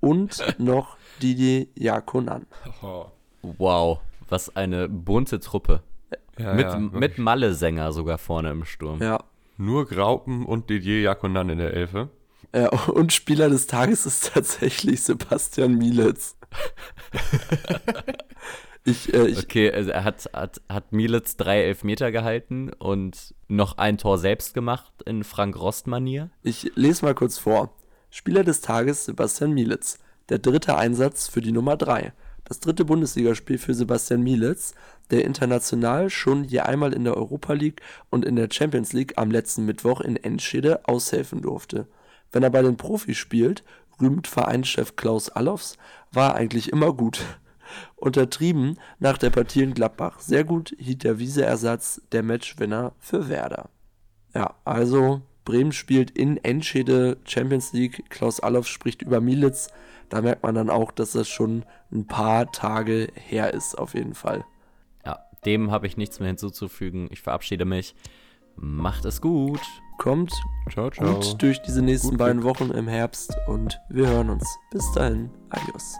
C: und noch Didier Jakonan.
D: Oh.
B: Wow, was eine bunte Truppe.
D: Ja,
B: mit
D: ja,
B: mit. Malle-Sänger sogar vorne im Sturm.
C: Ja,
D: Nur Graupen und Didier Jakonan in der Elfe.
C: Ja, und Spieler des Tages ist tatsächlich Sebastian Mielitz. ich, äh, ich,
B: Okay, also er hat, hat, hat Mielitz drei Elfmeter gehalten und noch ein Tor selbst gemacht in Frank Rost-Manier.
C: ich lese mal kurz vor. Spieler des Tages Sebastian Mielitz. Der dritte Einsatz für die Nummer 3. Das dritte Bundesligaspiel für Sebastian Mielitz, der international schon je einmal in der Europa League und in der Champions League am letzten Mittwoch in Enschede aushelfen durfte. Wenn er bei den Profis spielt, rühmt Vereinschef Klaus Allofs, war er eigentlich immer gut. Untertrieben nach der Partie in Gladbach. Sehr gut hielt der Wiese-Ersatz der Matchwinner für Werder. Ja, also Bremen spielt in Enschede Champions League. Klaus Allofs spricht über Mielitz. Da merkt man dann auch, dass das schon ein paar Tage her ist, auf jeden Fall.
B: Ja, dem habe ich nichts mehr hinzuzufügen. Ich verabschiede mich. Macht es gut.
C: Kommt
D: Ciao, ciao.
C: gut durch diese nächsten
D: Gut
C: beiden
D: Glück.
C: Wochen im Herbst und wir hören uns. Bis dahin. Adios.